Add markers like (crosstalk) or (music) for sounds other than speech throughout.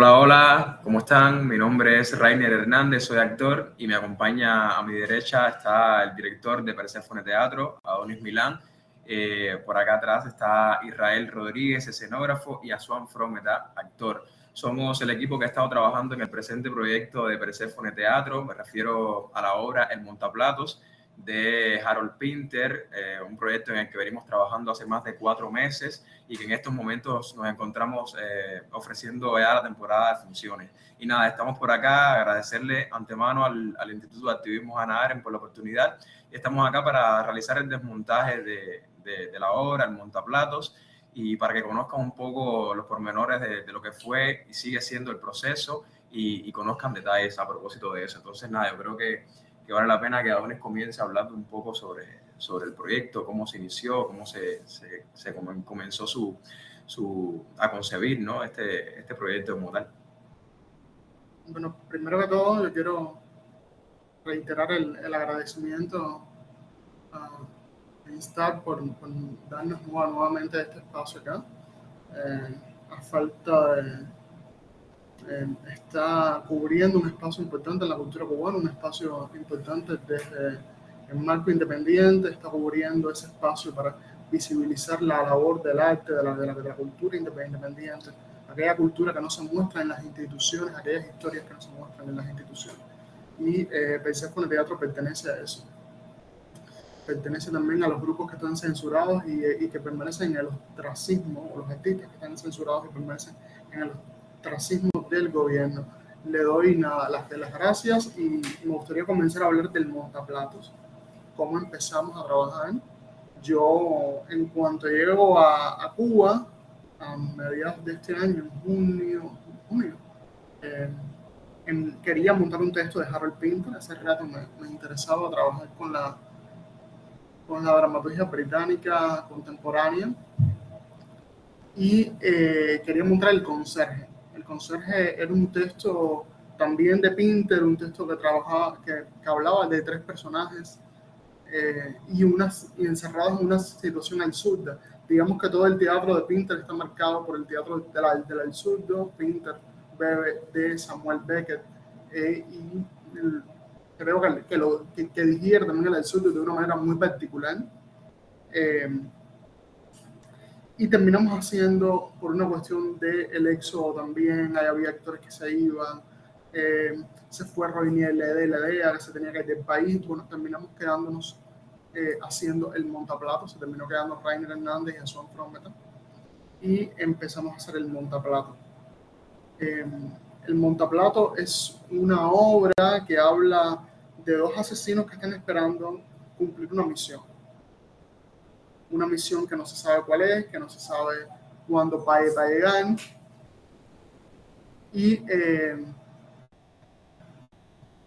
Hola, hola, ¿cómo están? Mi nombre es Rainer Hernández, soy actor y me acompaña a mi derecha está el director de Persephone Teatro, Adonis Milán. Eh, por acá atrás está Israel Rodríguez, escenógrafo, y Asuan Frometa, actor. Somos el equipo que ha estado trabajando en el presente proyecto de Persephone Teatro, me refiero a la obra El Montaplatos, de Harold Pinter, eh, un proyecto en el que venimos trabajando hace más de cuatro meses y que en estos momentos nos encontramos eh, ofreciendo ya la temporada de funciones. Y nada, estamos por acá, agradecerle antemano al, al Instituto de Activismo Ana Aren por la oportunidad. Estamos acá para realizar el desmontaje de, de, la obra, el montaplatos, y para que conozcan un poco los pormenores de, de lo que fue y sigue siendo el proceso y, y conozcan detalles a propósito de eso. Entonces, nada, yo creo que que vale la pena que Adonis comience hablando un poco sobre, sobre el proyecto, cómo se inició, cómo se, se, comenzó su, su, a concebir ¿no? este, este proyecto como tal. Bueno, primero que todo, yo quiero reiterar el, el agradecimiento a Instar por, por darnos nuevamente este espacio acá. Eh, a falta de eh, está cubriendo un espacio importante en la cultura cubana, un espacio importante desde el marco independiente, está cubriendo ese espacio para visibilizar la labor del arte, de la, de la, de la cultura independiente, aquella cultura que no se muestra en las instituciones, aquellas historias que no se muestran en las instituciones. Y eh, con el Teatro pertenece a eso. Pertenece también a los grupos que están censurados y, y que permanecen en el ostracismo, o los artistas que están censurados y permanecen en el ostracismo del gobierno. Le doy nada, las, las gracias y me gustaría comenzar a hablar del montaplatos. Cómo empezamos a trabajar. Yo, en cuanto llego a, a Cuba, a mediados de este año, en junio, junio eh, en, quería montar un texto de Harold Pinter. Hace rato me, me interesaba trabajar con la, con la dramaturgia británica contemporánea y eh, quería montar el conserje conserje era un texto también de Pinter, un texto que trabajaba, que, que hablaba de tres personajes eh, y, unas, y encerrados en una situación absurda. Digamos que todo el teatro de Pinter está marcado por el teatro del, del absurdo. Pinter bebe de Samuel Beckett y creo que, que, lo, que, que digiere también el absurdo de una manera muy particular. Eh, y terminamos haciendo por una cuestión de el éxodo también, ahí había actores que se iban, eh, se fue Roinier de la idea que se tenía que ir del país, bueno, terminamos quedándonos eh, haciendo el montaplato, se terminó quedando Rainer Hernández y Anson Frometa, y empezamos a hacer el montaplato. Eh, el montaplato es una obra que habla de dos asesinos que están esperando cumplir una misión una misión que no se sabe cuál es, que no se sabe cuándo va, a llegar. Y eh,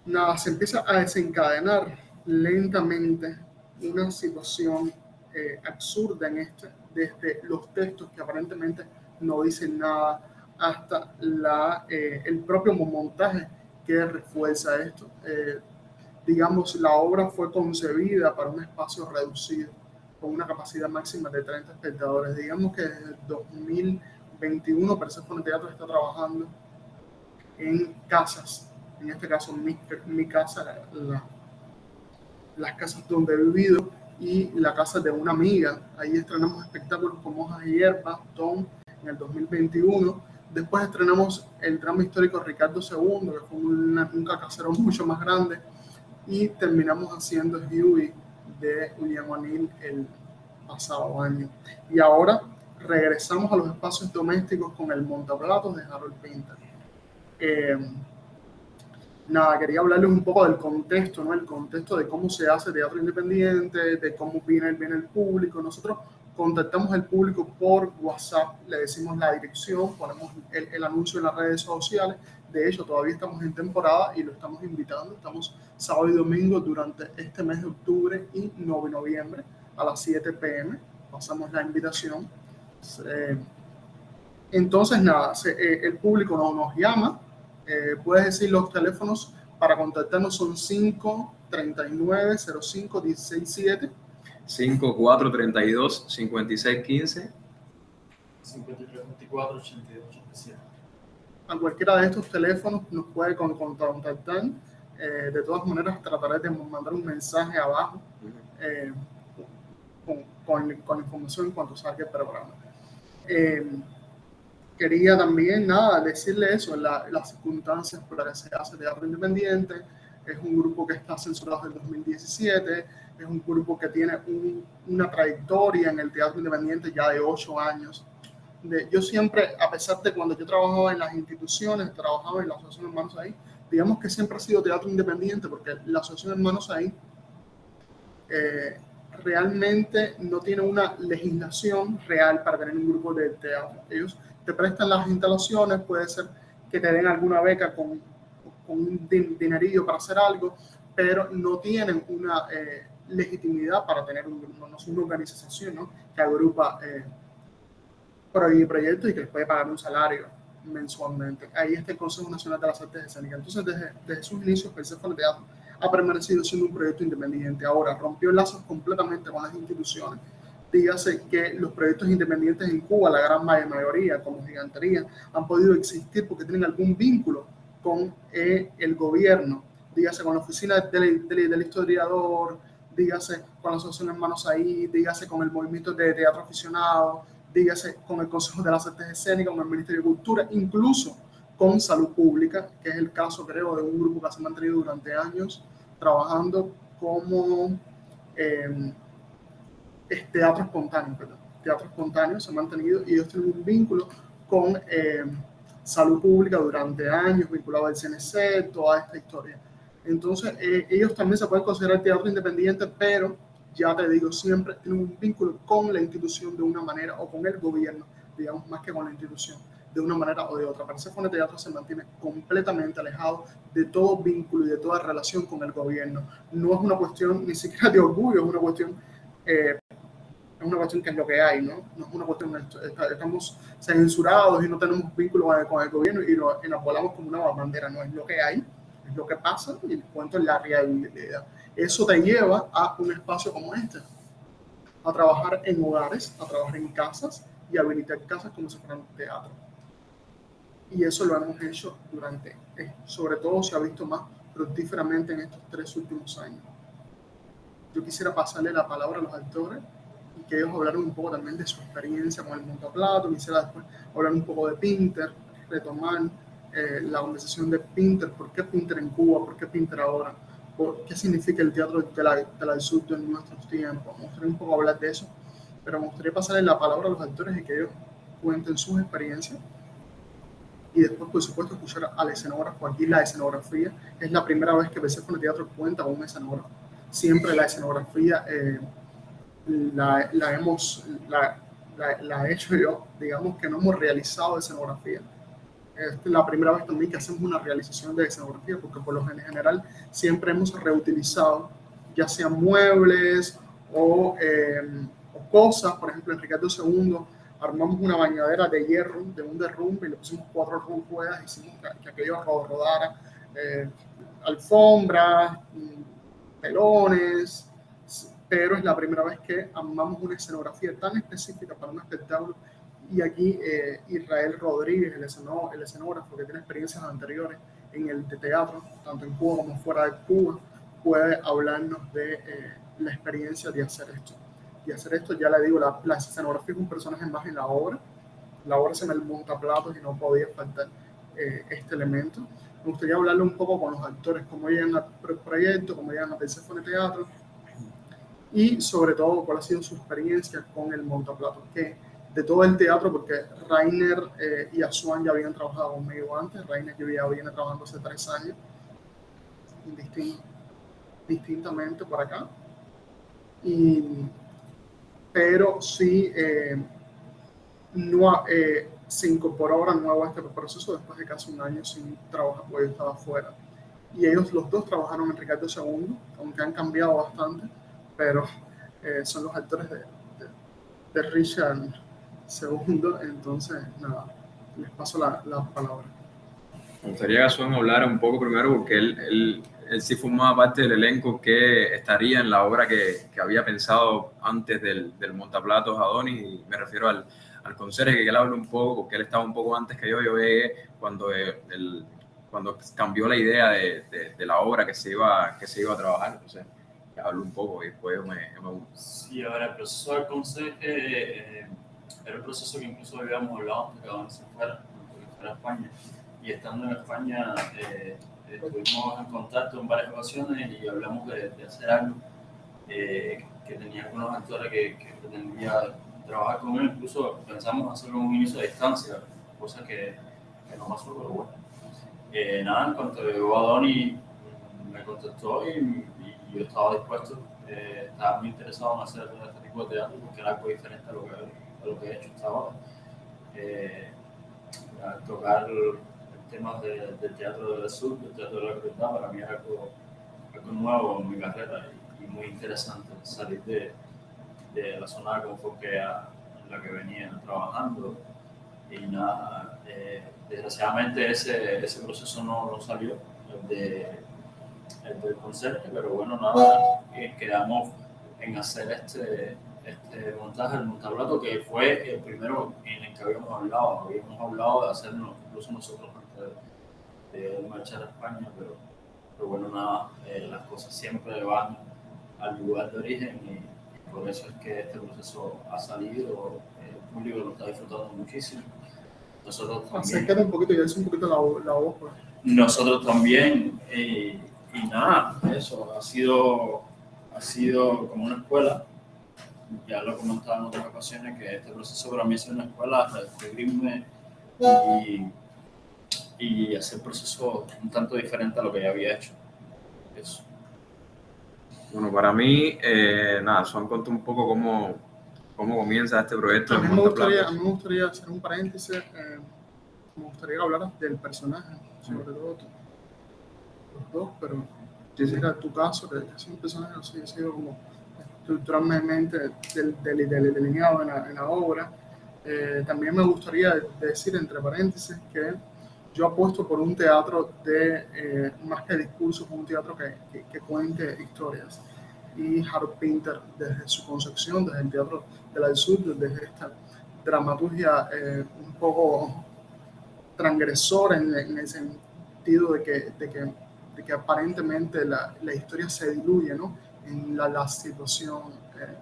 nada, se empieza a desencadenar lentamente una situación eh, absurda en este, desde los textos que aparentemente no dicen nada hasta la, eh, el propio montaje que refuerza esto. digamos, la obra fue concebida para un espacio reducido con una capacidad máxima de 30 espectadores. Digamos que desde 2021 Persephone Teatro está trabajando en casas, en este caso mi, mi casa, la, las casas donde he vivido y la casa de una amiga. Ahí estrenamos espectáculos como Hojas y Hierbas, Tom, en el 2021. Después estrenamos el drama histórico Ricardo II, que fue una, un casero mucho más grande. Y terminamos haciendo Huey de William O'Neill el pasado año. Y ahora regresamos a los espacios domésticos con el montaplatos de Harold Pinter. Eh, nada, quería hablarles un poco del contexto, ¿no? El contexto de cómo se hace teatro independiente, de cómo viene, viene el público. Nosotros contactamos al público por WhatsApp, le decimos la dirección, ponemos el, el, anuncio en las redes sociales. De hecho, todavía estamos en temporada y lo estamos invitando. Estamos sábado y domingo durante este mes de octubre y 9 de noviembre a las 7 pm. Pasamos la invitación. Eh, entonces, nada, eh, el público no, nos llama. Eh, puedes decir los teléfonos para contactarnos son 5 39 05 16 7 5432 5615 5324 8287 a cualquiera de estos teléfonos nos puede contactar. Eh, de todas maneras, trataré de mandar un mensaje abajo eh, con, con, con, información en cuanto salga el programa. Eh, quería también, nada, decirle eso, la, las circunstancias por las que se hace teatro independiente. Es un grupo que está censurado desde el 2017, es un grupo que tiene una trayectoria en el teatro independiente ya de ocho años yo siempre, a pesar de cuando yo trabajaba en las instituciones, trabajaba en la Asociación Hermanos Ahí, digamos que siempre ha sido teatro independiente, porque la Asociación Hermanos Ahí eh, realmente no tiene una legislación real para tener un grupo de teatro. Ellos te prestan las instalaciones, puede ser que te den alguna beca con, con un dinerillo para hacer algo, pero no tienen una eh, legitimidad para tener un, no, no una organización ¿no? que agrupa eh, proyectos y que les puede pagar un salario mensualmente. Ahí está el Consejo Nacional de las Artes Escénicas. Entonces, desde, desde sus inicios, Persephone Teatro ha permanecido siendo un proyecto independiente. Ahora, rompió lazos completamente con las instituciones. Dígase que los proyectos independientes en Cuba, la gran mayoría, como Gigantería, han podido existir porque tienen algún vínculo con eh, el gobierno. Dígase con la oficina del, del, del historiador, dígase con la asociación Hermanos Ahí, dígase con el movimiento de teatro aficionado, dígase con el Consejo de las Artes Escénicas, con el Ministerio de Cultura, incluso con Salud Pública, que es el caso, creo, de un grupo que se ha mantenido durante años trabajando como eh, teatro espontáneo, perdón. Teatro espontáneo se ha mantenido y ellos tienen un vínculo con eh, salud pública durante años, vinculado al CNC, toda esta historia. Entonces, eh, ellos también se pueden considerar teatro independiente, pero ya te digo, siempre tienen un vínculo con la institución de una manera o con el gobierno, digamos, más que con la institución, de una manera o de otra. Persephone Teatro se mantiene completamente alejado de todo vínculo y de toda relación con el gobierno. No es una cuestión ni siquiera de orgullo, es una cuestión, eh, es una cuestión que es lo que hay, ¿no? No es una cuestión, estamos censurados y no tenemos vínculo con el gobierno y, lo, volamos como una bandera, no es lo que hay, es lo que pasa y el cuento es la realidad. Eso te lleva a un espacio como este, a trabajar en hogares, a trabajar en casas y a habilitar casas como si fueran teatro. Y eso lo hemos hecho durante, eh, sobre todo se ha visto más fructíferamente en estos tres últimos años. Yo quisiera pasarle la palabra a los actores y que ellos hablaran un poco también de su experiencia con el montaplato. Quisiera después hablar un poco de Pinter, retomar eh, la conversación de Pinter, por qué Pinter en Cuba, por qué Pinter ahora, qué significa el teatro la en nuestros tiempos. Me gustaría un poco hablar de eso, pero me gustaría pasarle la palabra a los actores y que ellos cuenten sus experiencias. Y después, por supuesto, escuchar al escenógrafo. Aquí la escenografía es la primera vez que empecé con el teatro cuenta con un escenógrafo. Siempre la escenografía eh, la, la, hemos, la, la, la he hecho yo. Digamos que no hemos realizado escenografía es la primera vez también que hacemos una realización de escenografía, porque por lo general siempre hemos reutilizado ya sean muebles o, eh, o cosas, por ejemplo, en Ricardo II armamos una bañadera de hierro de un derrumbe y le pusimos cuatro ruedas, hicimos que, que aquello rodara, eh, alfombras, pelones, pero es la primera vez que armamos una escenografía tan específica para un espectáculo y aquí eh, Israel Rodríguez, el, el escenógrafo que tiene experiencias anteriores en el teatro, tanto en Cuba como fuera de Cuba, puede hablarnos de eh, la experiencia de hacer esto. Y hacer esto, ya le digo, la, la escenografía es un personaje más en la obra. La obra se me monta platos y no podía faltar eh, este elemento. Me gustaría hablarle un poco con los actores, cómo llegan al proyecto, cómo llegan a Persephone Teatro y sobre todo cuál ha sido su experiencia con el montaplatos, que de todo el teatro, porque Rainer eh, y Asuan ya habían trabajado conmigo antes. Rainer ya viene trabajando hace tres años, distintamente por acá. Y pero sí no, se incorporó ahora nuevo a este proceso después de casi un año sin trabajar porque yo estaba fuera. Y ellos los dos trabajaron en Ricardo II, aunque han cambiado bastante, pero son los actores de, de, de Richard II, entonces nada, les paso la, la palabra. Me gustaría que Gazón hablara un poco primero, porque él, él, él, sí formaba parte del elenco que estaría en la obra que, que había pensado antes del, del Montaplatos Adonis, y me refiero al, al conserje, que él hable un poco, porque él estaba un poco antes que yo, yo llegué cuando, él, cuando cambió la idea de, de, de, la obra que se iba, que se iba a trabajar. Entonces, que hable un poco y después me, me... Sí, ahora el proceso del conserje eh, era un proceso que incluso habíamos hablado antes que Adonis se fuera, fuera a España. Y estando en España eh, estuvimos en contacto en varias ocasiones y hablamos de, de hacer algo eh, que tenía algunos actores que, que, pretendía trabajar con él, incluso pensamos hacerlo en un inicio a distancia, cosa que, que no pasó, pero bueno. Eh, nada, en cuanto llegó a Donny me contactó y, y, yo estaba dispuesto, eh, estaba muy interesado en hacer este tipo de teatro porque era algo diferente a lo que, a lo que he hecho hasta ahora. Eh, tocar temas de, del teatro del sur, del teatro de la crueldad, para mí es algo, algo nuevo en mi carrera y, y muy interesante salir de, de, la zona de confort que en la que venía trabajando. Y nada, eh, desgraciadamente ese, ese proceso no, no salió, el, de, el del conserje, pero bueno, nada, quedamos en hacer este, este montaje, el montablato, que fue el primero en el que habíamos hablado. Habíamos hablado de hacerlo incluso nosotros de marchar a España, pero, pero bueno, nada, eh, las cosas siempre van al lugar de origen y, por eso es que este proceso ha salido, el público lo está disfrutando muchísimo. Nosotros también. un poquito y un poquito la, la voz. Pues. Nosotros también, y, y nada, eso ha sido, ha sido como una escuela ya lo he comentado en otras ocasiones, que este proceso para mí es una escuela, redescubrirme y y hacer el proceso un tanto diferente a lo que ya había hecho. Eso. Bueno, para mí, eh, nada, son contó un poco cómo, cómo comienza este proyecto. A mí, me gustaría, a mí me gustaría hacer un paréntesis, eh, me gustaría hablar del personaje, sobre todo los dos, pero sí, sí. era tu caso, que es un personaje así, ha sido como estructuralmente del, del, del, delineado en la, en la obra. Eh, también me gustaría decir, entre paréntesis, que yo apuesto por un teatro de eh, más que discursos, un teatro que, que, que, cuente historias. Y Harold Pinter, desde su concepción, desde el teatro del sur, desde esta dramaturgia eh, un poco transgresora en, en, el sentido de que, de que, de que aparentemente la, la, historia se diluye ¿no? En la, la situación eh,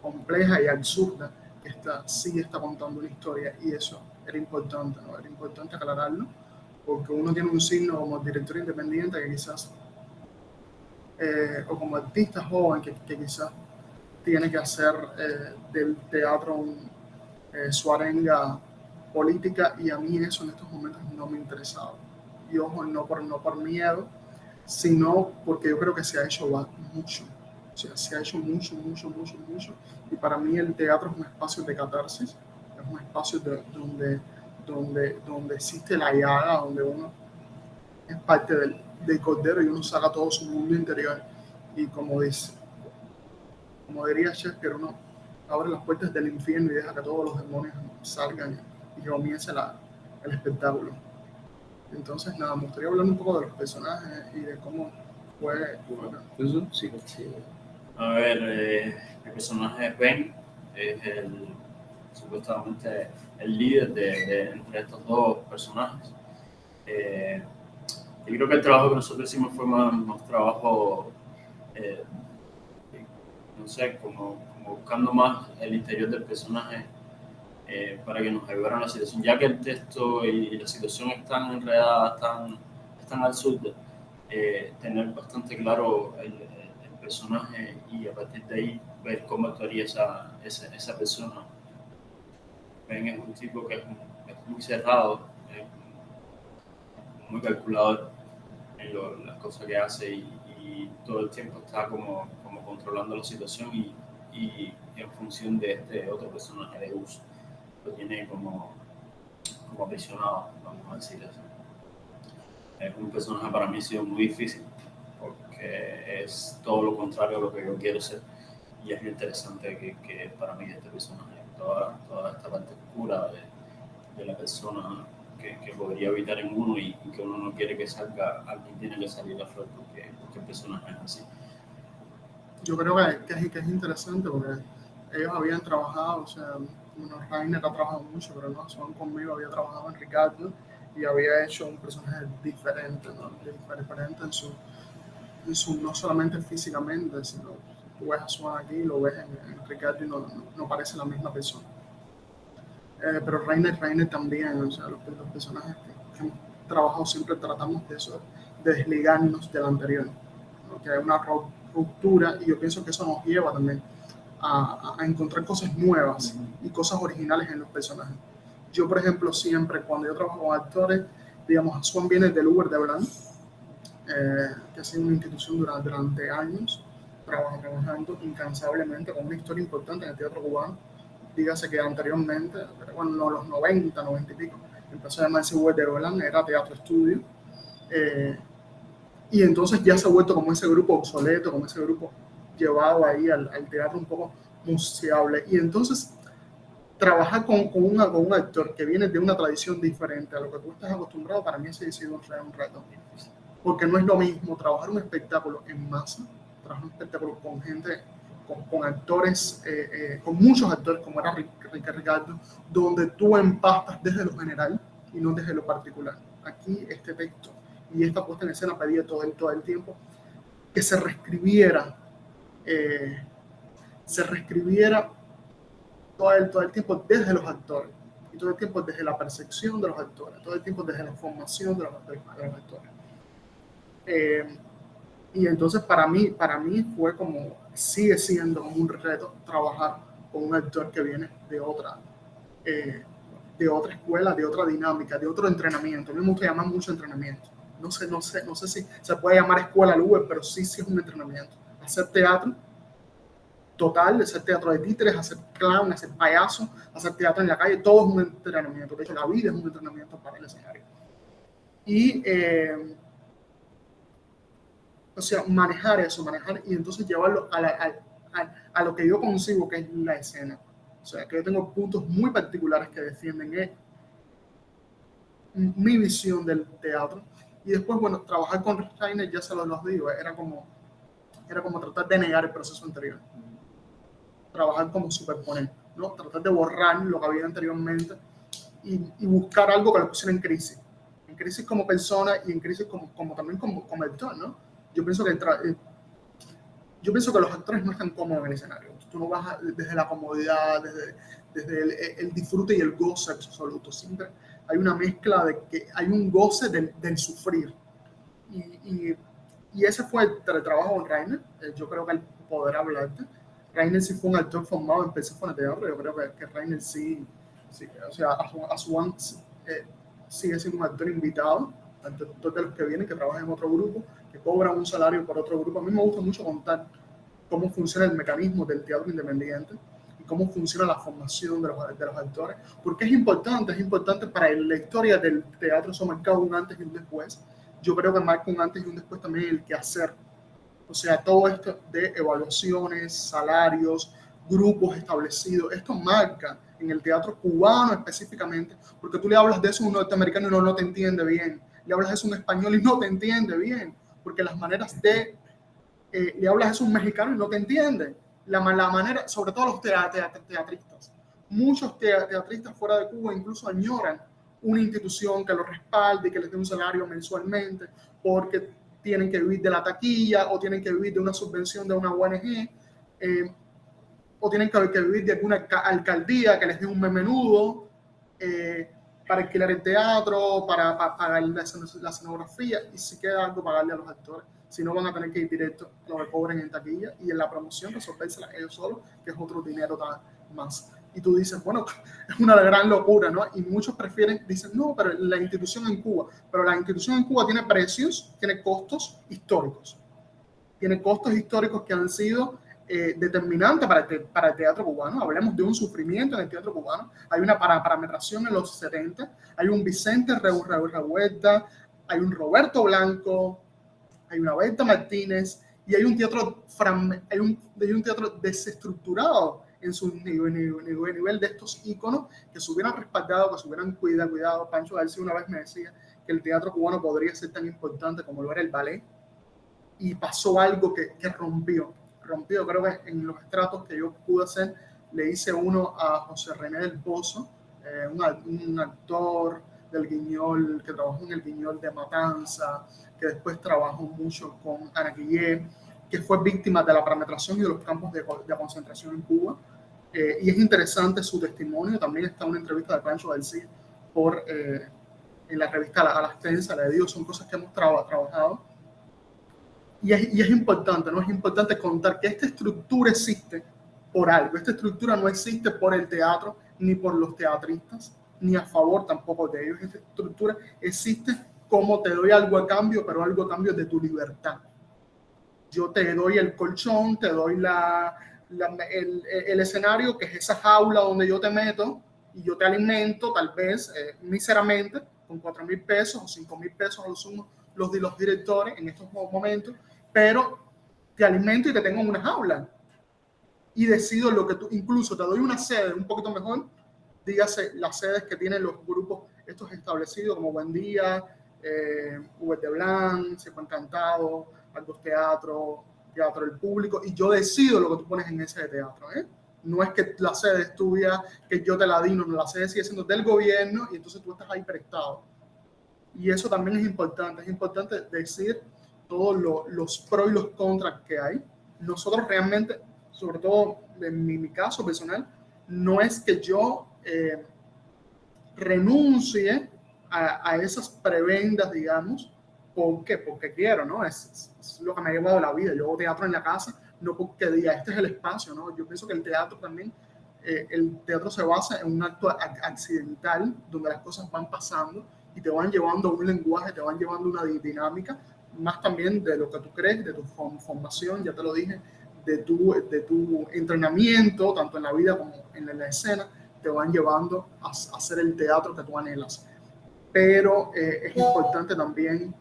compleja y absurda que está, sí está contando una historia y eso era importante, ¿no? Era importante aclararlo, porque uno tiene un signo como director independiente que quizás, eh, o como artista joven que, que, quizás tiene que hacer eh, del teatro un, eh, su arenga política y a mí eso en estos momentos no me interesaba. Y ojo, no por, no por miedo, sino porque yo creo que se ha hecho mucho. O sea, se ha hecho mucho, mucho, mucho, mucho. Y para mí el teatro es un espacio de catarsis es un espacio de, donde, donde, donde existe la llaga, donde uno es parte del, del, cordero y uno saca todo su mundo interior. Y como dice, como diría Shakespeare, uno abre las puertas del infierno y deja que todos los demonios salgan y comience el espectáculo. Entonces, nada, me gustaría hablar un poco de los personajes y de cómo fue. Bueno, sí, sí. A ver, eh, el personaje es Ben, es el supuestamente el líder de, de entre estos dos personajes. Eh, yo creo que el trabajo que nosotros hicimos fue más, más trabajo, eh, no sé, como, como, buscando más el interior del personaje eh, para que nos ayudara en la situación, ya que el texto y, y la situación están enredadas, están, están al sur, eh, tener bastante claro el, el, personaje y a partir de ahí ver cómo actuaría esa, esa, esa persona Ben es un tipo que es, es muy cerrado, muy calculador en lo, las cosas que hace y, y, todo el tiempo está como, como controlando la situación y, y, en función de este otro personaje de uso. Lo tiene como, como aprisionado, vamos a decir. Es un personaje para mí ha sido muy difícil porque es todo lo contrario a lo que yo quiero ser y es interesante que, que para mí este personaje, toda, toda esta parte oscura de, de la persona que, que, podría habitar en uno y, y, que uno no quiere que salga, alguien tiene que salir a flor porque, porque el personaje es así. Yo creo que, que, es, que es interesante porque ellos habían trabajado, o sea, bueno, Rainer ha trabajado mucho, pero no, son conmigo, había trabajado en Ricardo y había hecho un personaje diferente, ¿no? diferente en su, en su, no solamente físicamente, sino tú ves a Swan aquí, lo ves en, en Ricardo y no, no, no, parece la misma persona. Eh, pero Rainer, Rainer también, o sea, los, los personajes que, que, hemos trabajado siempre tratamos de eso, de desligarnos del anterior, ¿no? que hay una ruptura y yo pienso que eso nos lleva también a, a encontrar cosas nuevas y cosas originales en los personajes. Yo, por ejemplo, siempre cuando yo trabajo con actores, digamos, Swan viene del Uber de Blanc, eh, que ha sido una institución durante, durante años, trabajando incansablemente con una historia importante en el teatro cubano. Dígase que anteriormente, bueno, los 90, 90 y pico, empezó a llamarse Uber de Blanc, era teatro estudio. Eh, y entonces ya se ha vuelto como ese grupo obsoleto, como ese grupo llevado ahí al, al teatro un poco museable. Y entonces trabajar con, con, una, con, un actor que viene de una tradición diferente a lo que tú estás acostumbrado, para mí ese ha sido un, reto. Porque no es lo mismo trabajar un espectáculo en masa, trabajar un espectáculo con gente, con, con actores, eh, eh, con muchos actores, como era Ricardo, donde tú empastas desde lo general y no desde lo particular. Aquí este texto y esta puesta en escena pedía todo el, todo el tiempo que se reescribiera, eh, se reescribiera todo el, todo el tiempo desde los actores, y todo el tiempo desde la percepción de los actores, todo el tiempo desde la formación de los, los, de los actores. Eh, y entonces para mí, para mí fue como, sigue siendo un reto trabajar con un actor que viene de otra, eh, de otra escuela, de otra dinámica, de otro entrenamiento. A mí me gusta llamar mucho entrenamiento. No sé, no sé, no sé si se puede llamar escuela al Uber, pero sí, sí es un entrenamiento. Hacer teatro total, hacer teatro de títeres, hacer clown, hacer payaso, hacer teatro en la calle, todo es un entrenamiento. De hecho, la vida es un entrenamiento para el escenario. Y, eh, o sea, manejar eso, manejar y entonces llevarlo a, la, a, a, a, lo que yo consigo, que es la escena. O sea, que yo tengo puntos muy particulares que defienden es mi visión del teatro. Y después, bueno, trabajar con Steiner, ya se los digo, era como, era como tratar de negar el proceso anterior trabajar como superponer, ¿no? Tratar de borrar lo que había anteriormente y, y, buscar algo que lo pusiera en crisis. En crisis como persona y en crisis como, como también como, como actor, ¿no? Yo pienso que eh, yo pienso que los actores no están cómodos en el escenario. Tú no vas a, desde la comodidad, desde, desde el, el, disfrute y el goce absoluto. Siempre hay una mezcla de que hay un goce del, del sufrir. Y, y, y, ese fue el, el trabajo con Rainer. Eh, yo creo que el poder hablarte Rainer sí fue un actor formado en Persephone Teatro, yo creo que, que Rainer sí, sí, o sea, a, eh, sigue siendo un actor invitado, actor de los que vienen, que trabajan en otro grupo, que cobran un salario por otro grupo. A mí me gusta mucho contar cómo funciona el mecanismo del teatro independiente y cómo funciona la formación de los, de los actores, porque es importante, es importante para la historia del teatro, eso marca un antes y un después. Yo creo que marca un antes y un después también el que hacer o sea, todo esto de evaluaciones, salarios, grupos establecidos, esto marca en el teatro cubano específicamente, porque tú le hablas de eso a un norteamericano y no, no te entiende bien, le hablas de eso a un español y no te entiende bien, porque las maneras de, eh, le hablas eso a un mexicano y no te entiende, la, la manera, sobre todo los teatristas, muchos teatristas fuera de Cuba incluso añoran una institución que los respalde y que les dé un salario mensualmente, porque tienen que vivir de la taquilla o tienen que vivir de una subvención de una ONG eh, o tienen que, que, vivir de alguna alcaldía que les dé un menudo eh, para alquilar el teatro, para, pagar la, la, escenografía y si queda algo pagarle a los actores. Si no, van a tener que ir directo a lo que cobren en taquilla y en la promoción resolvérsela ellos solos, que es otro dinero más y tú dices, bueno, (laughs) es una gran locura, ¿no? Y muchos prefieren, dicen, no, pero la institución en Cuba, pero la institución en Cuba tiene precios, tiene costos históricos, tiene costos históricos que han sido eh, determinante para el, para el teatro cubano. Hablemos de un sufrimiento en el teatro cubano. Hay una parametración en los 70, hay un Vicente Revuelta, hay un Roberto Blanco, hay una Berta Martínez y hay un teatro, hay un, hay un teatro desestructurado en su nivel, nivel, nivel, de estos íconos que se hubieran respaldado, que se hubieran cuidado, cuidado. Pancho García una vez me decía que el teatro cubano podría ser tan importante como lo era el ballet y pasó algo que, que rompió, rompió, creo que en los estratos que yo pude hacer, le hice uno a José René del Pozo, eh, un, un, actor del Guiñol, que trabajó en el Guiñol de Matanza, que después trabajó mucho con Ana Guillé, que fue víctima de la parametración y de los campos de, de concentración en Cuba. Eh, y es interesante su testimonio. También está una entrevista de Pancho García por, eh, en la revista La, la Extensa, le digo, son cosas que hemos traba, trabajado. Y es, y es, importante, ¿no? Es importante contar que esta estructura existe por algo. Esta estructura no existe por el teatro ni por los teatristas, ni a favor tampoco de ellos. Esta estructura existe como te doy algo a cambio, pero algo a cambio de tu libertad yo te doy el colchón, te doy la, la, el, el, escenario, que es esa jaula donde yo te meto y yo te alimento, tal vez eh, con 4 mil pesos o 5 mil pesos a lo los, los directores en estos momentos, pero te alimento y te tengo en una jaula. Y decido lo que tú, incluso te doy una sede un poquito mejor, dígase las sedes que tienen los grupos estos establecidos como Buen Día, eh, de Blanc, Seco Encantado, Altos Teatro, Teatro del Público, y yo decido lo que tú pones en ese teatro. ¿eh? No es que la sede es tuya, que yo te la di, no, la sede sigue siendo del gobierno y entonces tú estás ahí prestado. Y eso también es importante, es importante decir todos lo, los pros y los contras que hay. Nosotros realmente, sobre todo en mi, mi caso personal, no es que yo eh, renuncie a, a, esas prebendas, digamos, ¿Por qué? Porque quiero, ¿no? Es, es, lo que me ha llevado la vida. Yo hago teatro en la casa, no porque diga, este es el espacio, ¿no? Yo pienso que el teatro también, eh, el teatro se basa en un acto accidental, donde las cosas van pasando y te van llevando a un lenguaje, te van llevando a una dinámica, más también de lo que tú crees, de tu formación, ya te lo dije, de tu, de tu entrenamiento, tanto en la vida como en la escena, te van llevando a, a hacer el teatro que tú anhelas. Pero eh, es importante también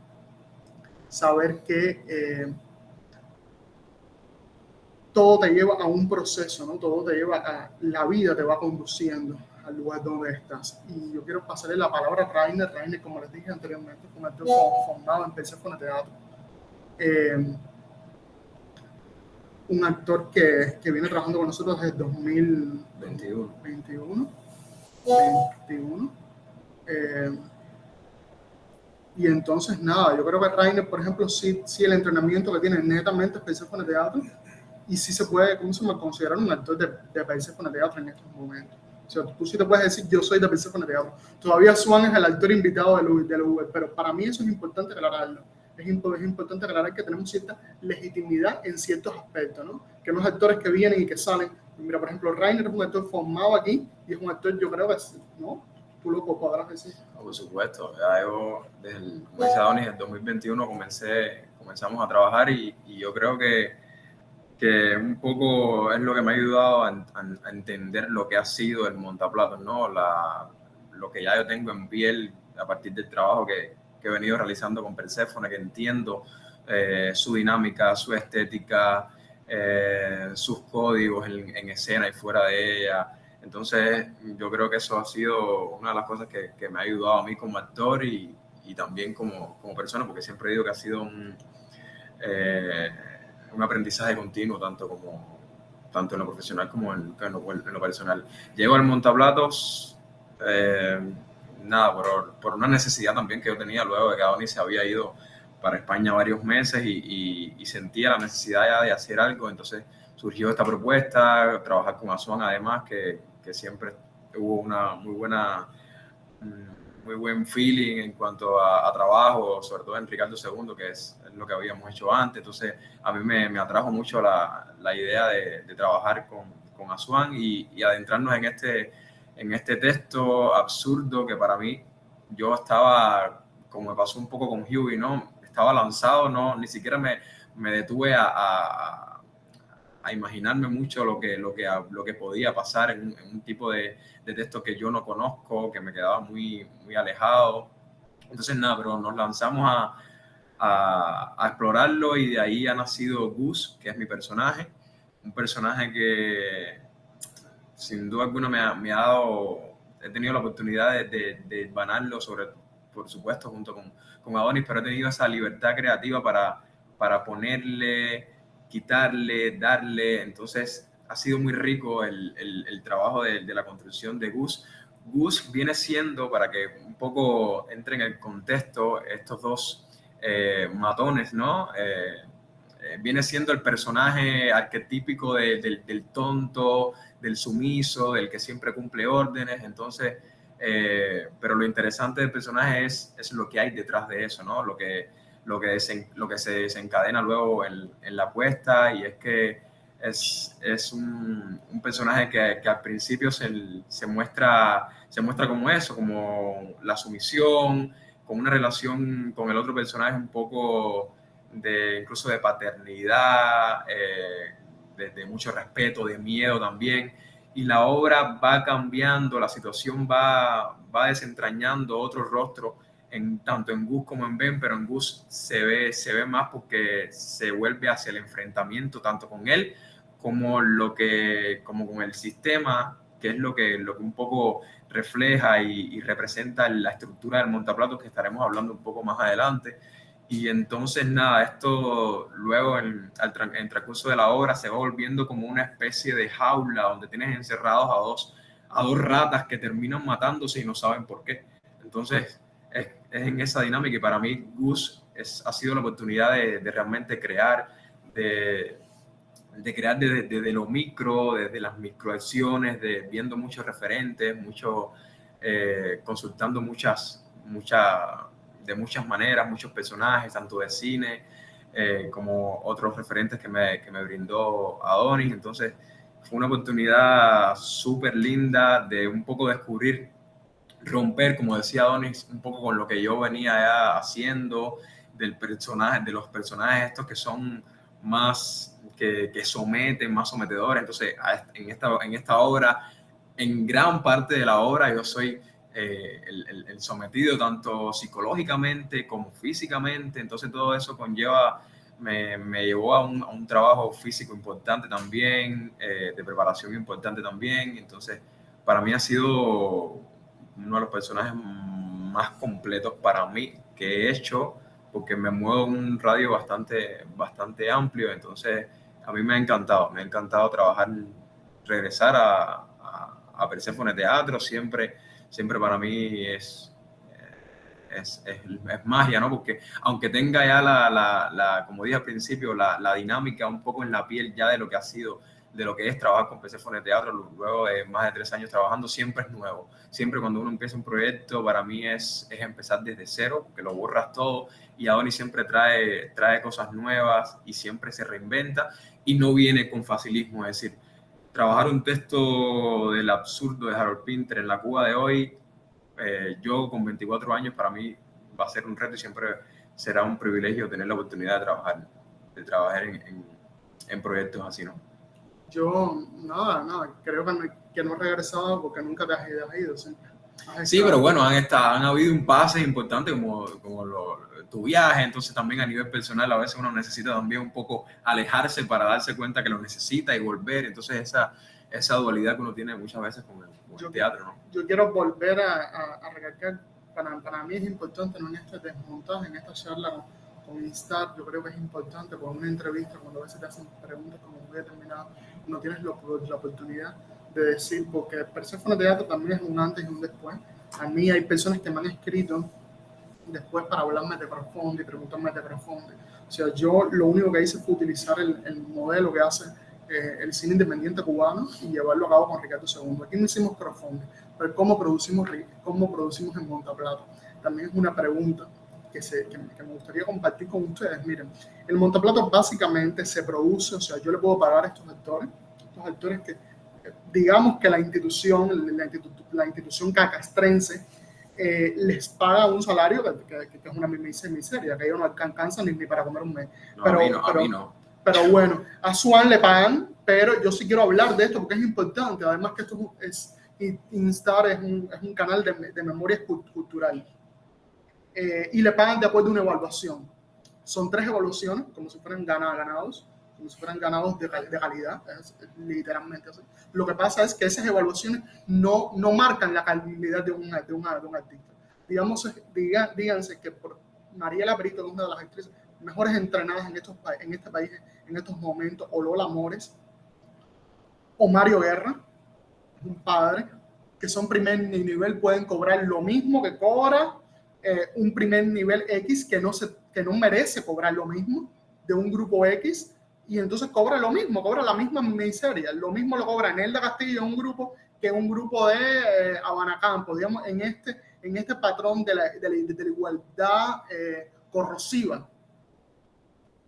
saber que eh, todo te lleva a un proceso, ¿no? Todo te lleva a la vida, te va conduciendo al lugar donde estás. Y yo quiero pasarle la palabra a Rainer. Rainer, como les dije anteriormente, fue un actor formado en Persephone Teatro. Eh, un actor que, que, viene trabajando con nosotros desde 2021. 21. 21. Eh, y entonces, nada, yo creo que Rainer, por ejemplo, sí, sí el entrenamiento que tiene netamente es Persephone Teatro y sí se puede ¿cómo se me considerar un actor de, de Persephone Teatro en estos momentos. O sea, tú sí te puedes decir, yo soy de Persephone Teatro. Todavía Swan es el actor invitado del, del Uber, pero para mí eso es importante aclararlo. Es, es importante aclarar que tenemos cierta legitimidad en ciertos aspectos, ¿no? Que los actores que vienen y que salen. Mira, por ejemplo, Rainer es un actor formado aquí y es un actor, yo creo que, ¿no? Tú lo podrás decir. No, por supuesto, ya desde el, como dice Adonis, en 2021 comencé, comenzamos a trabajar y, y, yo creo que, que un poco es lo que me ha ayudado a, a, a entender lo que ha sido el montaplatos, ¿no? La, lo que ya yo tengo en piel a partir del trabajo que, que he venido realizando con Persephone, que entiendo eh, su dinámica, su estética, eh, sus códigos en, en escena y fuera de ella entonces, yo creo que eso ha sido una de las cosas que, que me ha ayudado a mí como actor y, y también como, como, persona, porque siempre digo que ha sido un, eh, un aprendizaje continuo, tanto, como, tanto en lo profesional como en, lo, en lo, personal. Llego al montaplatos, eh, nada, por, por, una necesidad también que yo tenía luego de que Adonis se había ido para España varios meses y, y, sentía la necesidad ya de hacer algo, entonces surgió esta propuesta, trabajar con Asuan además, que, que siempre hubo una muy buena, mm, muy buen feeling en cuanto a, a trabajo, sobre todo en Ricardo II, que es, lo que habíamos hecho antes. Entonces, a mí me, me atrajo mucho la, la idea de, de, trabajar con, con Asuan y, y, adentrarnos en este, en este texto absurdo que para mí yo estaba, como me pasó un poco con Huey, ¿no? Estaba lanzado, no, ni siquiera me, me detuve a, a imaginarme mucho lo que, lo que, lo que podía pasar en un, tipo de, de, texto que yo no conozco, que me quedaba muy, muy alejado. Entonces, nada, pero nos lanzamos a, a, a explorarlo y de ahí ha nacido Gus, que es mi personaje. Un personaje que sin duda alguna me ha, me ha dado, he tenido la oportunidad de, de, de banarlo sobre, por supuesto, junto con, con Adonis, pero he tenido esa libertad creativa para, para ponerle, quitarle, darle. Entonces, ha sido muy rico el, el, trabajo de, la construcción de Gus. Gus viene siendo, para que un poco entre en el contexto, estos dos eh, matones, ¿no? Eh, eh, viene siendo el personaje arquetípico de, del, del tonto, del sumiso, del que siempre cumple órdenes. Entonces, eh, pero lo interesante del personaje es, es lo que hay detrás de eso, ¿no? Lo que, lo que, desen, lo que se desencadena luego en, en, la apuesta y es que es, es un, un, personaje que, que, al principio se, se, muestra, se muestra como eso, como la sumisión, con una relación con el otro personaje un poco de incluso de paternidad, eh, de, de mucho respeto, de miedo también. Y la obra va cambiando, la situación va, va desentrañando otro rostro, en, tanto en Gus como en Ben, pero en Gus se ve, se ve más porque se vuelve hacia el enfrentamiento tanto con él como, lo que, como con el sistema, que es lo que, lo que un poco refleja y, y representa la estructura del montaplatos que estaremos hablando un poco más adelante. Y entonces, nada, esto luego en, en el transcurso de la obra se va volviendo como una especie de jaula donde tienes encerrados a dos, a dos ratas que terminan matándose y no saben por qué. Entonces, es, es en esa dinámica y para mí Gus es, ha sido la oportunidad de, de realmente crear, de, de crear desde, desde, lo micro, desde las microacciones, de viendo muchos referentes, mucho, eh, consultando muchas, muchas de muchas maneras, muchos personajes, tanto de cine eh, como otros referentes que me, que me brindó Adonis. Entonces, fue una oportunidad súper linda de un poco descubrir, romper, como decía Adonis, un poco con lo que yo venía ya haciendo, del personaje, de los personajes estos que son más, que, que someten, más sometedores. Entonces, en esta, en esta obra, en gran parte de la obra, yo soy eh, el, el, el, sometido tanto psicológicamente como físicamente, entonces todo eso conlleva, me, me llevó a un, a un, trabajo físico importante también, eh, de preparación importante también, entonces para mí ha sido uno de los personajes más completos para mí que he hecho, porque me muevo un radio bastante, bastante amplio, entonces a mí me ha encantado, me ha encantado trabajar, regresar a, a, a Persephone Teatro, siempre siempre para mí es, es, es, es, magia, ¿no? Porque aunque tenga ya la, la, la como dije al principio, la, la, dinámica un poco en la piel ya de lo que ha sido, de lo que es trabajar con Persephone Teatro, luego de más de tres años trabajando, siempre es nuevo. Siempre cuando uno empieza un proyecto, para mí es, es empezar desde cero, porque lo borras todo y Adonis siempre trae, trae cosas nuevas y siempre se reinventa y no viene con facilismo, es decir, trabajar un texto del absurdo de Harold Pinter en la Cuba de hoy, eh, yo con 24 años, para mí va a ser un reto y siempre será un privilegio tener la oportunidad de trabajar, de trabajar en, en, en proyectos así, ¿no? Yo, nada, nada, creo que no, que no he regresado porque nunca te has ido, has ido siempre. Sí, pero bueno, han, estado, han habido un pase importante como, como lo, tu viaje, entonces también a nivel personal a veces uno necesita también un poco alejarse para darse cuenta que lo necesita y volver, entonces esa, esa dualidad que uno tiene muchas veces con el, con yo, el teatro, ¿no? Yo quiero volver a, a, a recalcar, para, para, mí es importante ¿no? en este desmontaje, en esta charla con, con Instar, yo creo que es importante con una entrevista, cuando a veces te hacen preguntas como muy determinadas, no tienes lo, la oportunidad de decir, porque Persephone Teatro también es un antes y un después. A mí hay personas que me han escrito después para hablarme de profundo y preguntarme de profundo. O sea, yo lo único que hice fue utilizar el, el modelo que hace eh, el cine independiente cubano y llevarlo a cabo con Ricardo II. Aquí no hicimos profundo, pero cómo producimos, cómo producimos en Montaplato. También es una pregunta que, se, que, que, me gustaría compartir con ustedes. Miren, el Montaplato básicamente se produce, o sea, yo le puedo pagar a estos actores, estos actores que digamos que la institución, la, institu la institución cacastrense, eh, les paga un salario que, que, que, es una miseria, que ellos no alcanzan ni, ni para comer un mes. No, pero, a mí no, pero, a mí no. pero, bueno, a Swan le pagan pero yo sí quiero hablar de esto porque es importante, además que esto es, Instar es un, es un canal de, de, memoria cultural. Eh, y le pagan de acuerdo a una evaluación. Son tres evaluaciones, como si fueran ganados, como si fueran ganados de, de calidad, literalmente así. Lo que pasa es que esas evaluaciones no, no marcan la calidad de un, de, una, de un artista. Digamos, diga, díganse que por Mariela Brito, es una de las actrices mejores entrenadas en, estos, en este país en estos momentos, o Lola Mores, o Mario Guerra, un padre, que son primer nivel, pueden cobrar lo mismo que cobra eh, un primer nivel X que no, se, que no merece cobrar lo mismo de un grupo X y entonces cobra lo mismo, cobra la misma miseria. Lo mismo lo cobra Nelda Castillo, un grupo, que un grupo de eh, Habana Campo, digamos, en este, en este patrón de la, de la, igualdad eh, corrosiva.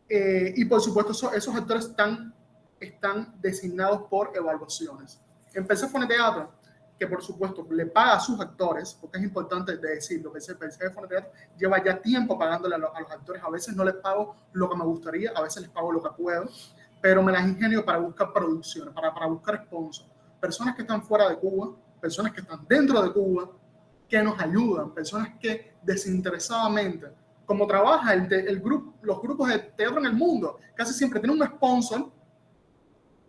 Eh, y por supuesto, esos, esos actores están, están designados por evaluaciones. Empecé Fone Teatro, que por supuesto le paga a sus actores, porque es importante decirlo, que ese Fone Teatro lleva ya tiempo pagándole a los, a los, actores. A veces no les pago lo que me gustaría, a veces les pago lo que puedo, pero me las ingenio para buscar producciones, para, para buscar sponsors. Personas que están fuera de Cuba, personas que están dentro de Cuba, que nos ayudan, personas que desinteresadamente como trabaja el, el grupo, los grupos de teatro en el mundo, casi siempre tienen un sponsor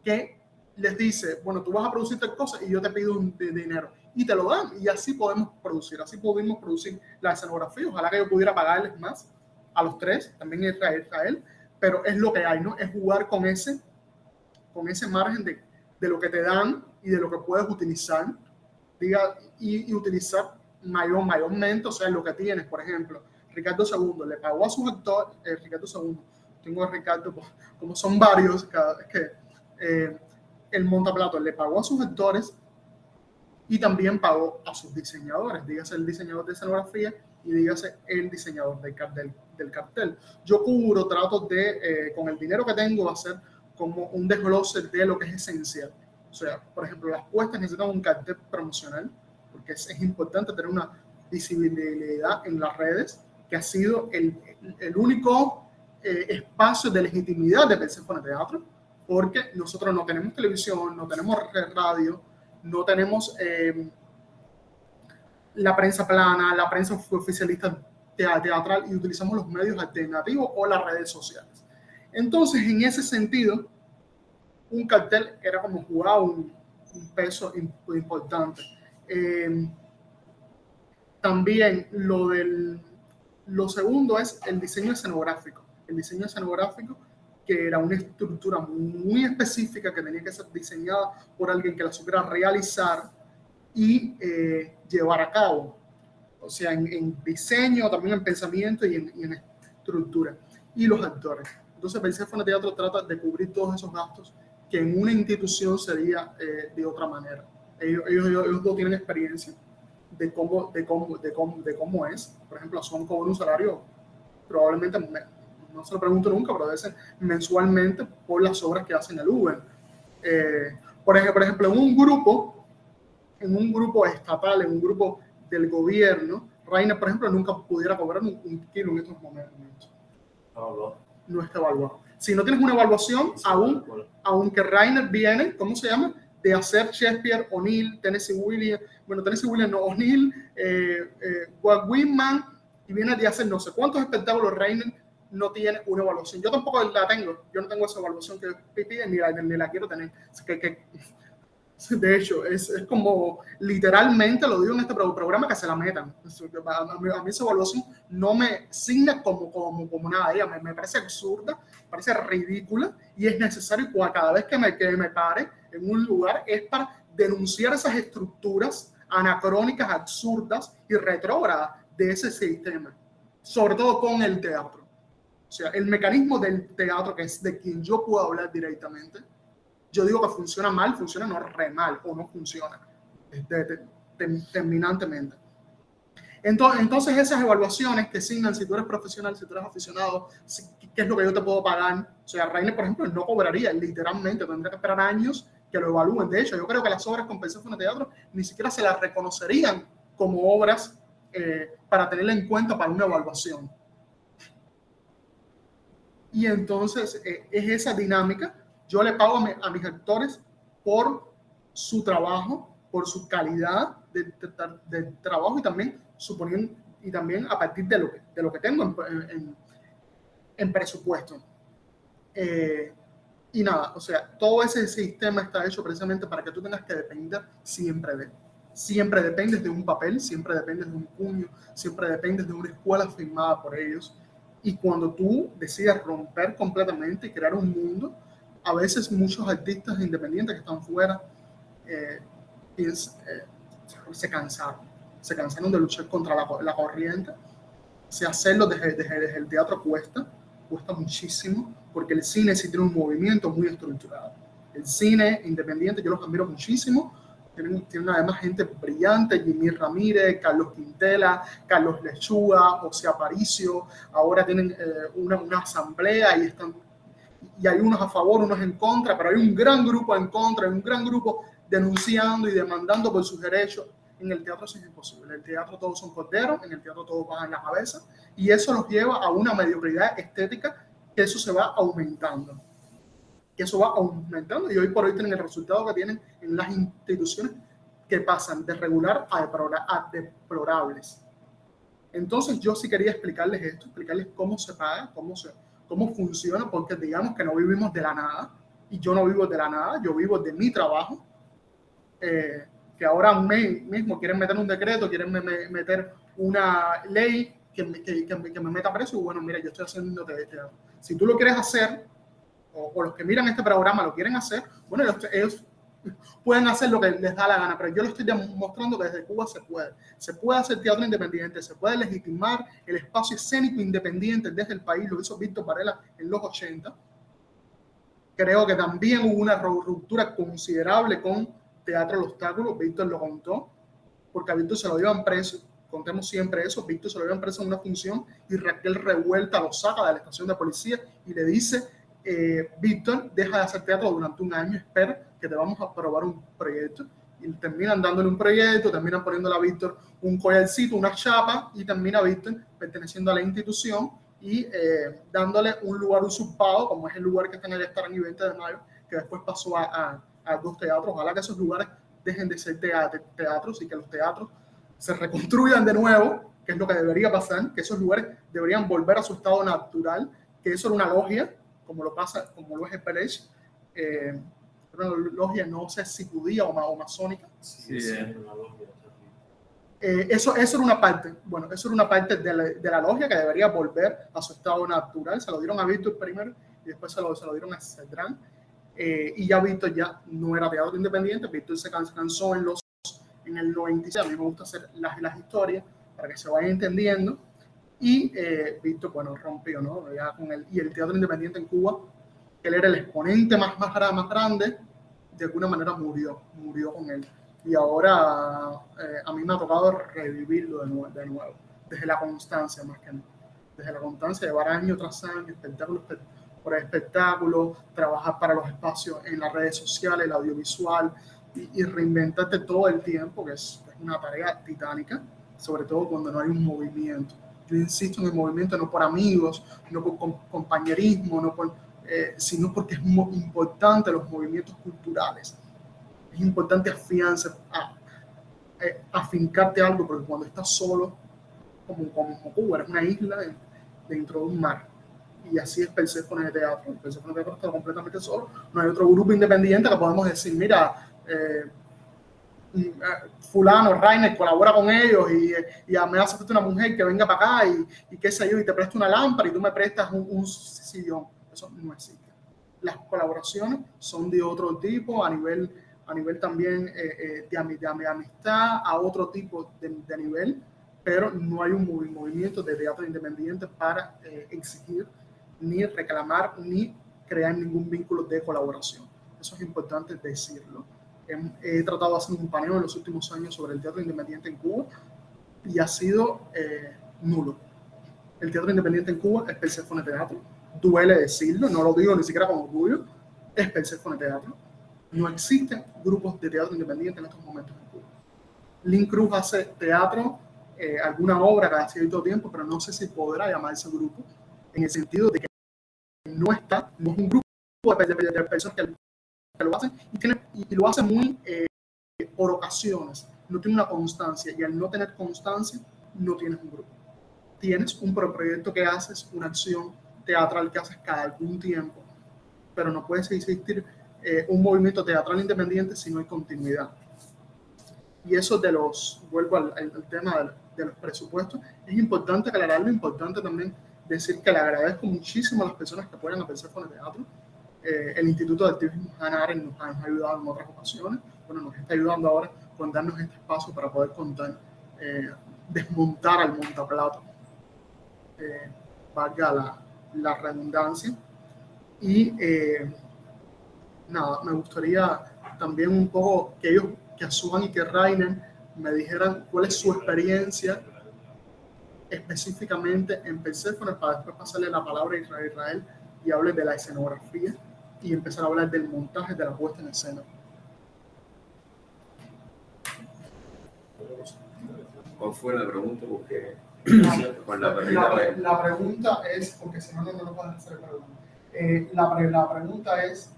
que les dice, bueno, tú vas a producir tal cosa y yo te pido un de dinero. Y te lo dan. Y así podemos producir. Así pudimos producir la escenografía. Ojalá que yo pudiera pagarles más a los tres, también Israel, Israel. Pero es lo que hay, ¿no? Es jugar con ese, con ese margen de, de lo que te dan y de lo que puedes utilizar. Diga, y, y utilizar mayor, mayormente, o sea, lo que tienes, por ejemplo Ricardo II le pagó a sus actores, eh, Ricardo II, tengo a Ricardo, pues, como son varios, cada vez que eh, el montaplato le pagó a sus actores y también pagó a sus diseñadores, dígase el diseñador de escenografía y dígase el diseñador del cartel. Del cartel. Yo cubro, trato de, eh, con el dinero que tengo, hacer como un desglose de lo que es esencial. O sea, por ejemplo, las puestas necesitan un cartel promocional, porque es, es importante tener una visibilidad en las redes que ha sido el, el único eh, espacio de legitimidad de Persephone Teatro, porque nosotros no tenemos televisión, no tenemos radio, no tenemos eh, la prensa plana, la prensa oficialista teatral y utilizamos los medios alternativos o las redes sociales. Entonces, en ese sentido, un cartel era como jugar un, un peso importante. Eh, también lo del lo segundo es el diseño escenográfico. El diseño escenográfico, que era una estructura muy específica que tenía que ser diseñada por alguien que la supiera realizar y eh, llevar a cabo. O sea, en, diseño, también en pensamiento y en, estructura. Y los actores. Entonces, Persephone Teatro trata de cubrir todos esos gastos que en una institución sería eh, de otra manera. Ellos, ellos, ellos, no tienen experiencia de cómo, de cómo, de cómo, de cómo es. Por ejemplo, son cobran un salario, probablemente, no se lo pregunto nunca, pero debe ser mensualmente por las obras que hacen el Uber. Eh, por, ejemplo, por ejemplo, en un grupo, en un grupo estatal, en un grupo del gobierno, Rainer, por ejemplo, nunca pudiera cobrar un, un kilo en estos momentos. No está evaluado. Si no tienes una evaluación, aún, aunque Rainer viene, ¿cómo se llama? de hacer Shakespeare, O'Neill, Tennessee Williams, bueno, Tennessee Williams no, O'Neill, eh, eh, Whitman, y viene de hacer no sé cuántos espectáculos Reiner no tiene una evaluación. Yo tampoco la tengo, yo no tengo esa evaluación que piden ni la, ni la quiero tener. Que, que, (laughs) de hecho, es, es, como literalmente lo digo en este programa que se la metan. A mí, a mí esa evaluación no me signa como, como, como nada. Ella me, me parece absurda, parece ridícula y es necesario cada vez que me, que me pare en un lugar es para denunciar esas estructuras anacrónicas, absurdas y retrógradas de ese sistema, sobre todo con el teatro. Sea, el mecanismo del teatro, que es de quien yo puedo hablar directamente, yo digo que funciona mal, funciona no re mal o no funciona terminantemente. Entonces, entonces, esas evaluaciones que signan si tú eres profesional, si tú eres aficionado, qué es lo que yo te puedo pagar. O sea, Rainer, por ejemplo, no cobraría literalmente, tendría que esperar años que lo evalúen. De hecho, yo creo que las obras con Persephone Teatro ni siquiera se las reconocerían como obras eh, para tenerla en cuenta para una evaluación. Y entonces eh, es esa dinámica Yo le pago a, mis actores por su trabajo, por su calidad de, trabajo y también suponiendo y también a partir de lo que, de lo que tengo en, en, presupuesto. Eh, y nada, o sea, todo ese sistema está hecho precisamente para que tú tengas que depender siempre de Siempre dependes de un papel, siempre dependes de un puño, siempre dependes de una escuela firmada por ellos. Y cuando tú decides romper completamente y crear un mundo, a veces muchos artistas independientes que están fuera eh, eh, se cansaron. Se cansaron de luchar contra la, la corriente. Si hacerlo desde, desde, el teatro cuesta, cuesta muchísimo, porque el cine sí tiene un movimiento muy estructurado. El cine independiente yo los admiro muchísimo, tienen, tienen, además gente brillante, Jimmy Ramírez, Carlos Quintela, Carlos Lechuga, José Aparicio, ahora tienen eh, una, una, asamblea y están y hay unos a favor, unos en contra, pero hay un gran grupo en contra, hay un gran grupo denunciando y demandando por sus derechos. En el teatro eso es imposible. En el teatro todos son corderos, en el teatro todos en la cabeza y eso los lleva a una mediocridad estética que eso se va aumentando que eso va aumentando y hoy por hoy tienen el resultado que tienen en las instituciones que pasan de regular a, deplorables. Entonces yo sí quería explicarles esto, explicarles cómo se paga, cómo, se, cómo funciona, porque digamos que no vivimos de la nada y yo no vivo de la nada, yo vivo de mi trabajo, eh, que ahora mismo quieren meter un decreto, quieren meter una ley que me, que, que me meta preso y bueno, mira, yo estoy haciendo teatro. Si tú lo quieres hacer, o, los que miran este programa lo quieren hacer, bueno, ellos, pueden hacer lo que les da la gana, pero yo lo estoy demostrando que desde Cuba se puede. Se puede hacer teatro independiente, se puede legitimar el espacio escénico independiente desde el país, lo hizo Víctor Varela en los 80. Creo que también hubo una ruptura considerable con Teatro El Obstáculo, Víctor lo contó, porque a Víctor se lo llevan preso, contemos siempre eso, Víctor se lo llevan preso en una función y Raquel Revuelta lo saca de la estación de policía y le dice eh, Víctor deja de hacer teatro durante un año, espera que te vamos a aprobar un proyecto. Y terminan dándole un proyecto, terminan poniéndole a Víctor un collarcito, una chapa, y termina Víctor perteneciendo a la institución y eh, dándole un lugar usurpado, como es el lugar que está en el Estarán y 20 de mayo, que después pasó a, a, dos teatros. Ojalá que esos lugares dejen de ser teatros y que los teatros se reconstruyan de nuevo, que es lo que debería pasar, que esos lugares deberían volver a su estado natural, que eso era una logia, como lo pasa, como lo es el Pérez, eh, una logia, no sé si judía o, masónica. Sí, sí. Eh, eso, eso era una parte, bueno, eso era una parte de la, de la, logia que debería volver a su estado natural. Se lo dieron a Víctor primero y después se lo, se lo dieron a Cedrán. Eh, y ya Víctor ya no era teatro independiente, Víctor se cansó en, los, en el 96. A mí me gusta hacer las, las historias para que se vayan entendiendo. Y eh, Víctor, bueno, rompió, ¿no? Ya con el, y el teatro independiente en Cuba, él era el exponente más, más, grande, de alguna manera murió, murió con él. Y ahora eh, a mí me ha tocado revivirlo de nuevo, de nuevo, desde la constancia más que nada. Desde la constancia, llevar año tras año, espectáculo por espectáculo, trabajar para los espacios en las redes sociales, el audiovisual y, reinventarte todo el tiempo, que es una tarea titánica, sobre todo cuando no hay un movimiento yo insisto en el movimiento no por amigos, no por compañerismo, eh, sino porque es importante los movimientos culturales. Es importante afianzar, a, eh, afincarte algo, porque cuando estás solo, como, como Cuba, eres una isla dentro de un mar. Y así es Persephone de teatro. Persephone de teatro está completamente solo. No hay otro grupo independiente que podemos decir, mira, eh, fulano, Rainer, colabora con ellos y, y me hace falta una mujer que venga para acá y, y qué sé yo, y te presto una lámpara y tú me prestas un, sillón. Eso no existe. Las colaboraciones son de otro tipo, a nivel, a nivel también eh, eh, de, de, amistad, a otro tipo de, nivel, pero no hay un movimiento de teatro independiente para exigir, ni reclamar, ni crear ningún vínculo de colaboración. Eso es importante decirlo he, tratado de hacer un paneo en los últimos años sobre el teatro independiente en Cuba y ha sido eh, nulo. El teatro independiente en Cuba es Persephone Teatro. Duele decirlo, no lo digo ni siquiera con orgullo, es Persephone Teatro. No existen grupos de teatro independiente en estos momentos en Cuba. Link Cruz hace teatro, eh, alguna obra cada cierto tiempo, pero no sé si podrá llamarse grupo, en el sentido de que no está, no es un grupo de, personas que, lo hacen y, tiene, y, lo hacen muy eh, por ocasiones, no tiene una constancia y al no tener constancia no tienes un grupo. Tienes un proyecto que haces, una acción teatral que haces cada algún tiempo, pero no puedes existir eh, un movimiento teatral independiente si no hay continuidad. Y eso de los, vuelvo al, tema de, los presupuestos, es importante aclararlo, importante también decir que le agradezco muchísimo a las personas que apoyan a con el Teatro. Eh, el Instituto de Activismo Hannah nos ha ayudado en otras ocasiones, bueno, nos está ayudando ahora con darnos este espacio para poder contar, eh, desmontar al montaplato, eh, valga la, la redundancia. Y eh, nada, me gustaría también un poco que ellos, que Asuan y que Rainer me dijeran cuál es su experiencia específicamente en Persephone para después pasarle la palabra a Israel y hable de la escenografía y empezar a hablar del montaje de la puesta en escena. ¿Cuál fue la pregunta? Porque la, pregunta es, porque si no, no, lo puedes hacer. Eh, la, la, pregunta es,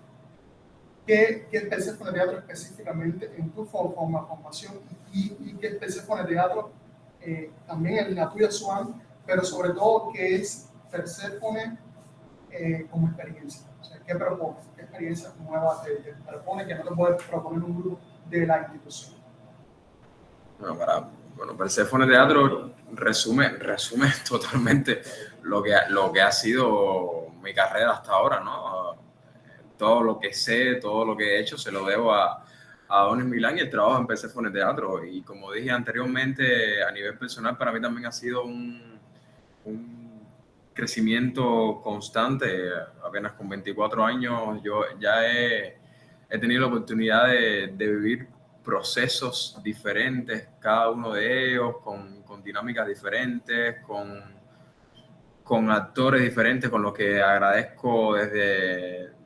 ¿qué, qué es el Teatro específicamente en tu forma, formación y, y qué es Persephone Teatro eh, también en la tuya, Swan, pero sobre todo, qué es Persephone eh, como experiencia? O sea, ¿qué propone? ¿Qué experiencia nueva te, te propone que no te puedes proponer un grupo de la institución? Bueno, para bueno, Persephone Teatro resume, resume (laughs) totalmente lo que, lo que ha sido mi carrera hasta ahora, ¿no? Todo lo que sé, todo lo que he hecho, se lo debo a, a Donis Milán y el trabajo en Persephone Teatro. Y como dije anteriormente, a nivel personal, para mí también ha sido un, un crecimiento constante. Apenas con 24 años, yo ya he, tenido la oportunidad de, vivir procesos diferentes, cada uno de ellos, con, dinámicas diferentes, con, actores diferentes, con lo que agradezco desde...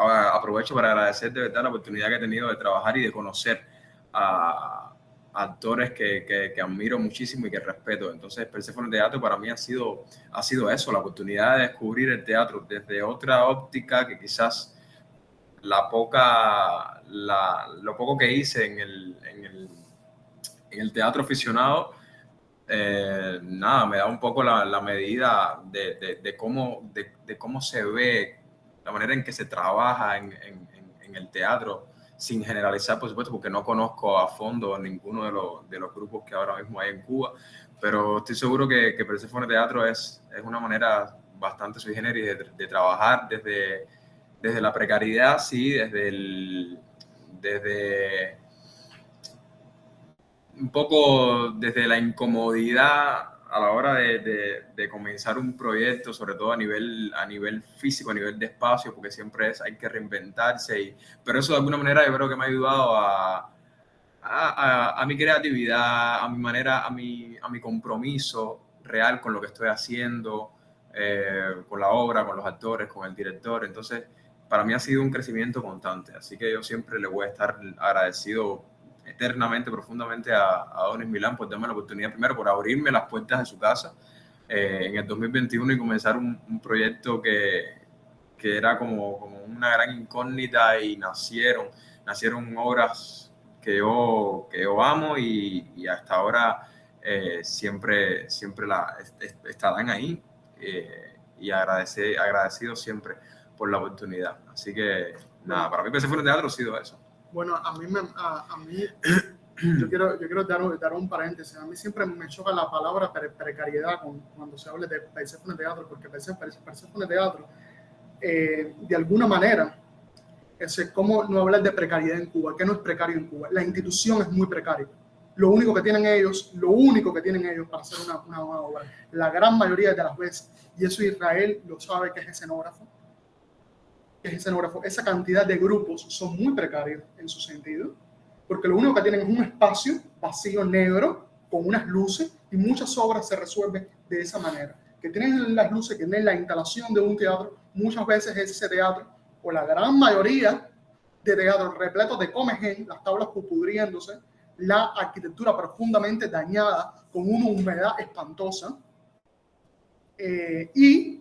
Aprovecho para agradecer de verdad la oportunidad que he tenido de trabajar y de conocer a, actores que, que, que, admiro muchísimo y que respeto. Entonces, Persephone Teatro para mí ha sido, ha sido eso, la oportunidad de descubrir el teatro desde otra óptica que quizás la poca, la, lo poco que hice en el, en el, en el teatro aficionado, eh, nada, me da un poco la, la medida de, de, de cómo, de, de, cómo se ve, la manera en que se trabaja en, en, en, el teatro, sin generalizar, por supuesto, porque no conozco a fondo ninguno de los, de los grupos que ahora mismo hay en Cuba, pero estoy seguro que, que Persephone Teatro es, es una manera bastante sui generis de, trabajar desde desde la precariedad, sí, desde desde un poco desde la incomodidad a la hora de, comenzar un proyecto, sobre todo a nivel, a nivel físico, a nivel de espacio, porque siempre es, hay que reinventarse. Y, pero eso de alguna manera yo creo que me ha ayudado a, a, a, mi creatividad, a mi manera, a mi, a mi compromiso real con lo que estoy haciendo, eh, con la obra, con los actores, con el director. Entonces, para mí ha sido un crecimiento constante, así que yo siempre le voy a estar agradecido eternamente, profundamente a, a Donis Milán por darme la oportunidad, primero por abrirme las puertas de su casa eh, en el 2021 y comenzar un, un proyecto que, que, era como, como una gran incógnita y nacieron, nacieron obras que yo, que yo amo y, y hasta ahora eh, siempre, siempre la, estarán ahí eh, y agradece, agradecido siempre por la oportunidad. Así que, nada, para mí Persephone Teatro ha sido eso. Bueno, a mí, me, a, mí yo quiero, yo quiero dar, dar un paréntesis. A mí siempre me choca la palabra precariedad cuando se habla de Persephone Teatro, porque Persephone Teatro, eh, de alguna manera, es como no hablar de precariedad en Cuba. ¿Qué no es precario en Cuba? La institución es muy precaria. Lo único que tienen ellos, lo único que tienen ellos para hacer una, una obra, la gran mayoría de las veces, y eso Israel lo sabe que es escenógrafo, que es escenógrafo, esa cantidad de grupos son muy precarios en su sentido, porque lo único que tienen es un espacio vacío negro con unas luces y muchas obras se resuelven de esa manera. Que tienen las luces, que tienen la instalación de un teatro, muchas veces es ese teatro, o la gran mayoría de teatros repletos de comején, las tablas pudriéndose, la arquitectura profundamente dañada, con una humedad espantosa, eh, y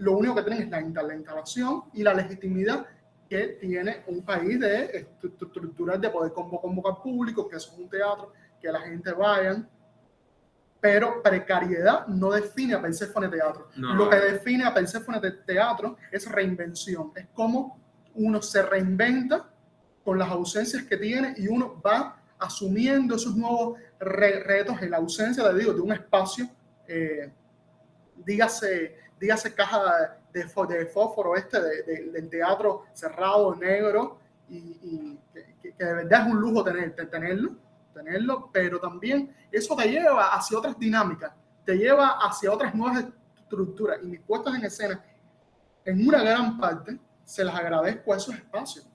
lo único que tienen es la, instalación y la legitimidad que tiene un país de estructuras de poder convocar público, que es un teatro, que la gente vaya. Pero precariedad no define a Persephone Teatro. Lo que define a Persephone Teatro es reinvención. Es como uno se reinventa con las ausencias que tiene y uno va asumiendo esos nuevos retos en la ausencia de, digo, de un espacio, eh, dígase, dígase caja de, de fósforo este del teatro cerrado, negro, y, que, de verdad es un lujo tener, tenerlo, tenerlo, pero también eso te lleva hacia otras dinámicas, te lleva hacia otras nuevas estructuras. Y mis puestas en escena, en una gran parte, se las agradezco a esos espacios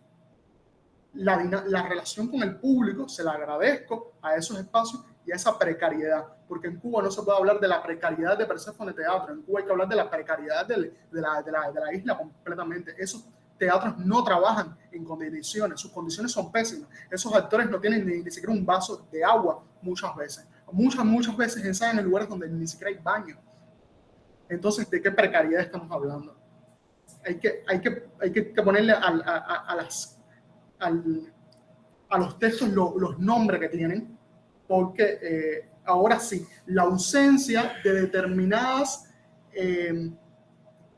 la, la relación con el público, se la agradezco a esos espacios y esa precariedad, porque en Cuba no se puede hablar de la precariedad de Persephone Teatro, en Cuba hay que hablar de la precariedad de, la, de, la, de la isla completamente. Esos teatros no trabajan en condiciones, sus condiciones son pésimas. Esos actores no tienen ni, ni, siquiera un vaso de agua muchas veces. Muchas, muchas veces ensayan en lugares donde ni siquiera hay baño. Entonces, ¿de qué precariedad estamos hablando? Hay que, hay que, hay que ponerle a, a, a las a los textos los nombres que tienen, porque eh, ahora sí, la ausencia de determinadas eh,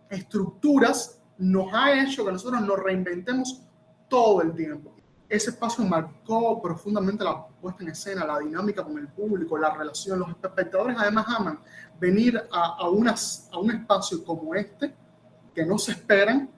estructuras nos ha hecho que nosotros nos reinventemos todo el tiempo. Ese espacio marcó profundamente la puesta en escena, la dinámica con el público, la relación. Los espectadores además aman venir a, a, unas, a un espacio como este, que no se esperan,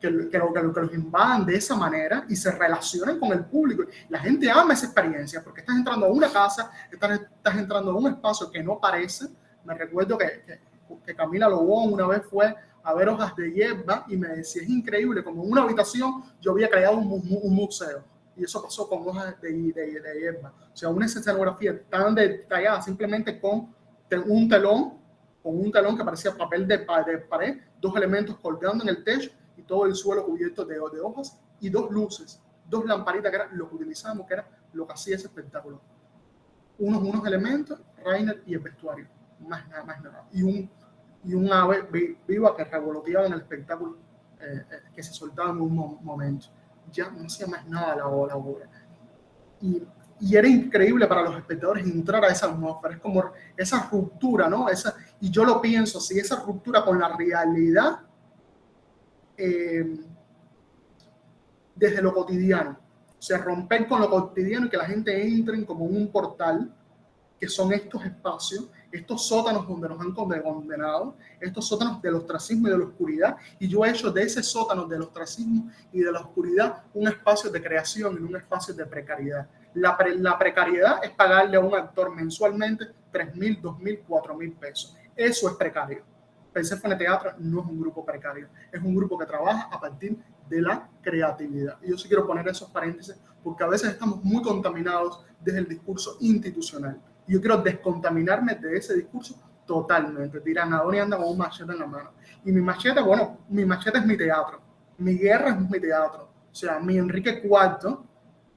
que, que, lo, que, los invadan de esa manera y se relacionen con el público. La gente ama esa experiencia porque estás entrando a una casa, estás, estás entrando a un espacio que no parece. Me recuerdo que, que, Camila Lobón una vez fue a ver hojas de hierba y me decía, es increíble, como en una habitación yo había creado un, un museo. Y eso pasó con hojas de, de, de hierba. O sea, una escenografía tan detallada simplemente con un telón, con un telón que parecía papel de, de pared, dos elementos colgando en el techo todo el suelo cubierto de, de hojas y dos luces, dos lamparitas que era lo que utilizamos, que era lo que hacía ese espectáculo. Unos, unos elementos, Rainer y el vestuario, más nada, más nada. Y un, y un ave viva que revoloteaba en el espectáculo eh, eh, que se soltaba en un momento. Ya no hacía más nada la, la obra. Y, y, era increíble para los espectadores entrar a esa atmósfera, es como esa ruptura, ¿no? Esa, y yo lo pienso así, esa ruptura con la realidad eh, desde lo cotidiano. O sea, romper con lo cotidiano y que la gente entre como un portal, que son estos espacios, estos sótanos donde nos han condenado, estos sótanos del ostracismo y de la oscuridad. Y yo he hecho de ese sótano del ostracismo y de la oscuridad un espacio de creación y un espacio de precariedad. La, precariedad es pagarle a un actor mensualmente 3 mil, 2 mil, 4 mil pesos. Eso es precario. Persephone Teatro no es un grupo precario, es un grupo que trabaja a partir de la creatividad. Y yo sí quiero poner esos paréntesis porque a veces estamos muy contaminados desde el discurso institucional. Y yo quiero descontaminarme de ese discurso totalmente. ¿a dónde anda con un machete en la mano? Y mi machete, bueno, mi machete es mi teatro, mi guerra es mi teatro. O sea, mi Enrique IV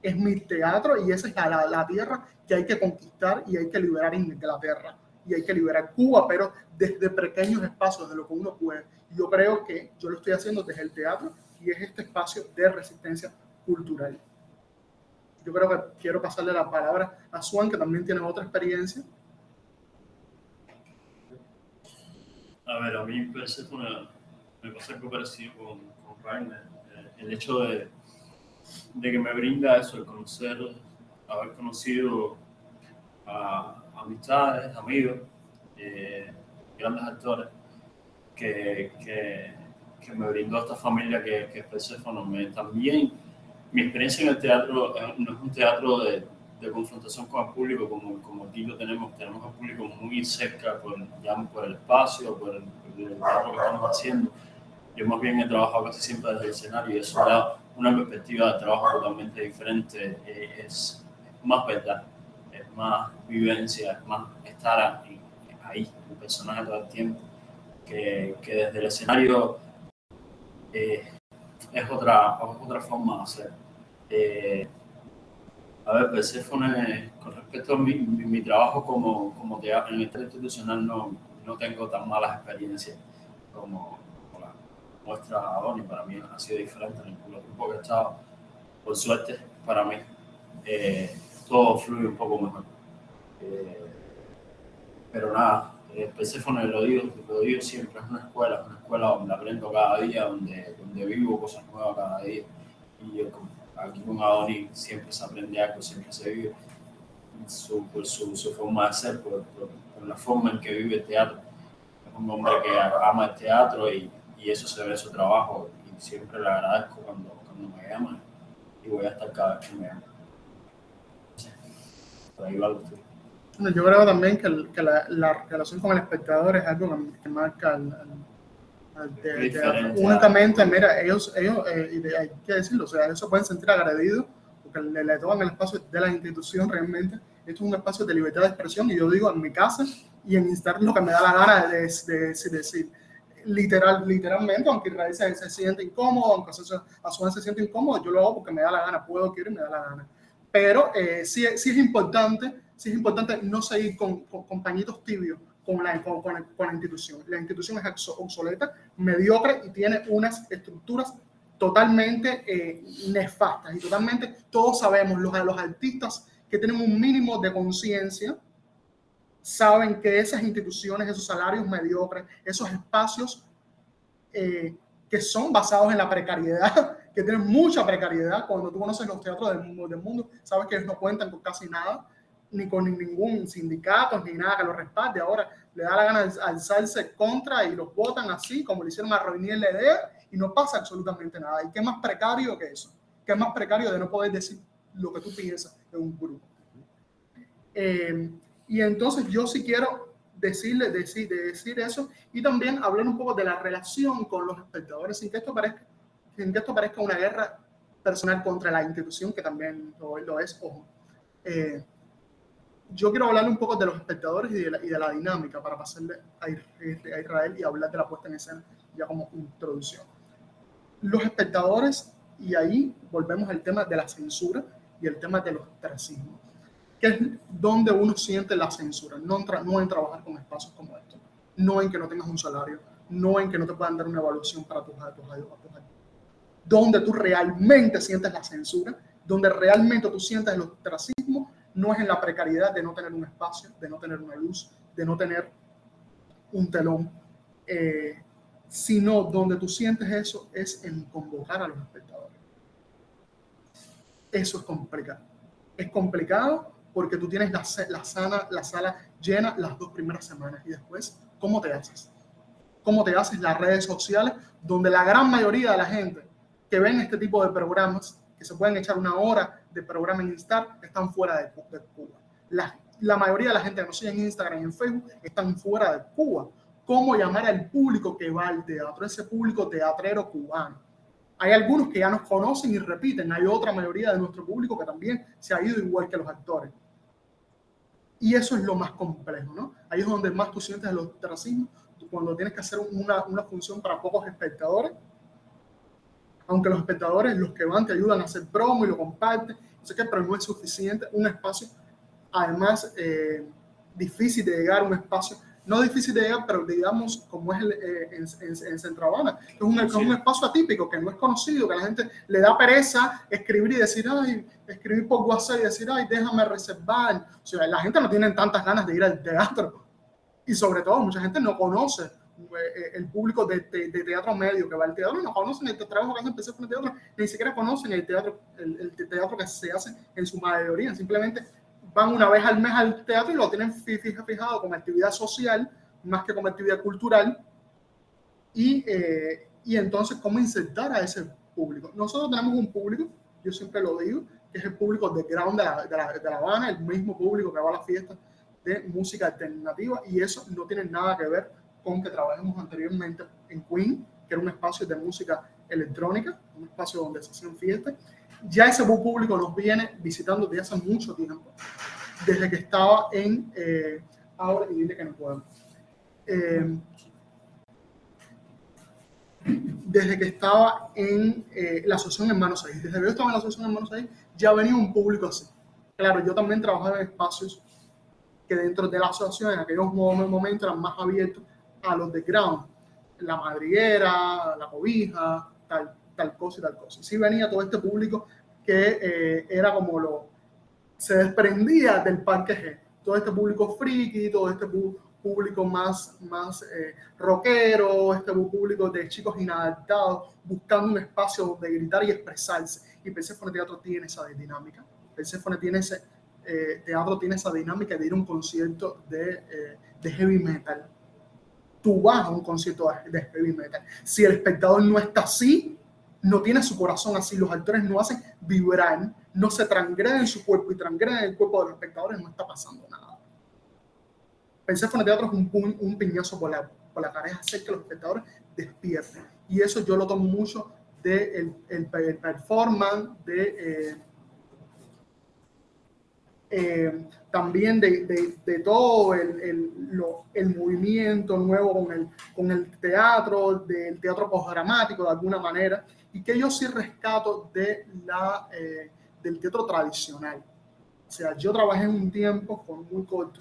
es mi teatro y esa es la, la tierra que hay que conquistar y hay que liberar en Inglaterra y hay que liberar Cuba, pero desde pequeños espacios de lo que uno puede. Yo creo que yo lo estoy haciendo desde el teatro y es este espacio de resistencia cultural. Yo creo que quiero pasarle la palabra a Swan, que también tiene otra experiencia. A ver, a mí parece una, me pasa algo parecido con, con Rainer. Eh, el hecho de, de que me brinda eso, el conocer, haber conocido a, amistades, amigos, eh, grandes actores, que, que, que, me brindó esta familia que, que es Persephone. También mi experiencia en el teatro eh, no es un teatro de, confrontación con el público, como, como aquí lo tenemos, tenemos al público muy cerca, por, por el espacio, por el, trabajo que estamos haciendo. Yo más bien he trabajado casi siempre desde el escenario y eso da una perspectiva de trabajo totalmente diferente, eh, es más verdad más vivencia, más estar ahí, el personaje todo el tiempo, que, desde el escenario eh, es otra, otra forma de hacer. Eh, a ver, Persephone, con respecto a mi, mi, trabajo como, como teatro, en este institucional, no, no tengo tan malas experiencias como, como muestra a y para mí ha sido diferente en el grupo que he estado. Por suerte, para mí, eh, todo fluye un poco mejor. Eh, pero nada, eh, Persephone lo digo, lo digo siempre, es una escuela, es una escuela donde aprendo cada día, donde, donde vivo cosas nuevas cada día. Y yo aquí con Adoni siempre se aprende algo, siempre se vive su, por su, su forma de ser, por, por, la forma en que vive el teatro. Es un hombre que ama el teatro y, y eso se ve en su trabajo y siempre le agradezco cuando, cuando me llama y voy a estar cada vez que me llama. Bueno, yo creo también que, que la, la, relación con el espectador es algo que, marca el, únicamente, mira, ellos, ellos eh, hay que decirlo, o sea, ellos se pueden sentir agredidos porque le, le toman el espacio de la institución realmente. Esto es un espacio de libertad de expresión y yo digo en mi casa y en Instagram lo que me da la gana de, de, de decir literal, literalmente, aunque Israel se, se siente incómodo, aunque a su vez se siente incómodo, yo lo hago porque me da la gana, puedo, quiero y me da la gana. Pero eh, sí, sí, es importante, sí es importante no seguir con, con, pañitos tibios con la, con, con, la institución. La institución es obsoleta, mediocre y tiene unas estructuras totalmente eh, nefastas y totalmente, todos sabemos, los, los artistas que tienen un mínimo de conciencia, saben que esas instituciones, esos salarios mediocres, esos espacios eh, que son basados en la precariedad, que tienen mucha precariedad, cuando tú conoces los teatros del mundo, del mundo sabes que ellos no cuentan con casi nada, ni con ningún sindicato, ni nada que los respalde. Ahora le da la gana de alzarse contra y los votan así, como le hicieron a Roinier idea y no pasa absolutamente nada. ¿Y qué más precario que eso? ¿Qué más precario de no poder decir lo que tú piensas en un grupo? Eh, y entonces yo sí quiero decirle, decir, decir eso y también hablar un poco de la relación con los espectadores, sin que esto parezca, sin que esto parezca una guerra personal contra la institución, que también lo, lo es, ojo. Eh, yo quiero hablar un poco de los espectadores y de la, y de la dinámica para pasarle a, a Israel y hablar de la puesta en escena ya como introducción. Los espectadores, y ahí volvemos al tema de la censura y el tema de los ostracismos que es donde uno siente la censura, no, no en trabajar con espacios como estos, no en que no tengas un salario, no en que no te puedan dar una evaluación para tus actos, donde tú realmente sientes la censura, donde realmente tú sientes el ostracismo, no es en la precariedad de no tener un espacio, de no tener una luz, de no tener un telón, eh, sino donde tú sientes eso es en convocar a los espectadores. Eso es complicado. Es complicado porque tú tienes la, la, sana, la sala llena las dos primeras semanas y después, ¿cómo te haces? ¿Cómo te haces las redes sociales donde la gran mayoría de la gente que ven este tipo de programas, que se pueden echar una hora de programa en Instagram, están fuera de, Cuba? La, la, mayoría de la gente que nos sigue en Instagram y en Facebook están fuera de Cuba. ¿Cómo llamar al público que va al teatro, ese público teatrero cubano? Hay algunos que ya nos conocen y repiten, hay otra mayoría de nuestro público que también se ha ido igual que los actores. Y eso es lo más complejo, ¿no? Ahí es donde más tú sientes el ostracismo, cuando tienes que hacer una, una función para pocos espectadores, aunque los espectadores, los que van, te ayudan a hacer promo y lo comparten, no sé qué, pero no es suficiente un espacio, además, eh, difícil de llegar un espacio no difícil de llegar, pero digamos, como es el, eh, en, en, en, Centro Habana, es un, es un, espacio atípico que no es conocido, que a la gente le da pereza escribir y decir, ay, escribir por WhatsApp y decir, ay, déjame reservar. O sea, la gente no tiene tantas ganas de ir al teatro. Y sobre todo, mucha gente no conoce el público de, de, de, teatro medio que va al teatro, no conocen el trabajo que hacen con el teatro, ni siquiera conocen el teatro, el, el teatro que se hace en su mayoría, simplemente van una vez al mes al teatro y lo tienen fijado como actividad social más que como actividad cultural. Y, eh, y entonces, ¿cómo insertar a ese público? Nosotros tenemos un público, yo siempre lo digo, que es el público de ground de la, de la, de la Habana, el mismo público que va a las fiestas de música alternativa, y eso no tiene nada que ver con que trabajemos anteriormente en Queen, que era un espacio de música electrónica, un espacio donde se hacían fiestas, ya ese público nos viene visitando desde hace mucho tiempo, desde que estaba en, eh, ahora y dile que no puedo, eh, desde que estaba en eh, la asociación Hermanos 6, desde que yo estaba en la asociación Hermanos 6, ya venía un público así. Claro, yo también trabajaba en espacios que dentro de la asociación en aquellos momentos eran más abiertos a los de ground, la madriguera, la cobija, tal, tal cosa y tal cosa. Sí venía todo este público que eh, era como lo, se desprendía del parque G. Todo este público friki, todo este público más, más eh, rockero, este público de chicos inadaptados, buscando un espacio donde gritar y expresarse. Y Persephone Teatro tiene esa dinámica. Persephone tiene ese, eh, teatro tiene esa dinámica de ir a un concierto de, eh, de heavy metal. Tú vas a un concierto de heavy metal. Si el espectador no está así, no tiene su corazón así, los actores no hacen vibrar, no se transgreden su cuerpo y transgreden el cuerpo de los espectadores, no está pasando nada. Persephone Teatro es un, un piñazo por la, por la cara, es hacer que los espectadores despierten. Y eso yo lo tomo mucho del de el, el, performance, de, eh, eh, también de, de, de, todo el, el, lo, el, movimiento nuevo con el, con el teatro, del teatro postdramático de alguna manera y que yo sí rescato de la, eh, del teatro tradicional. O sea, yo trabajé un tiempo con muy corto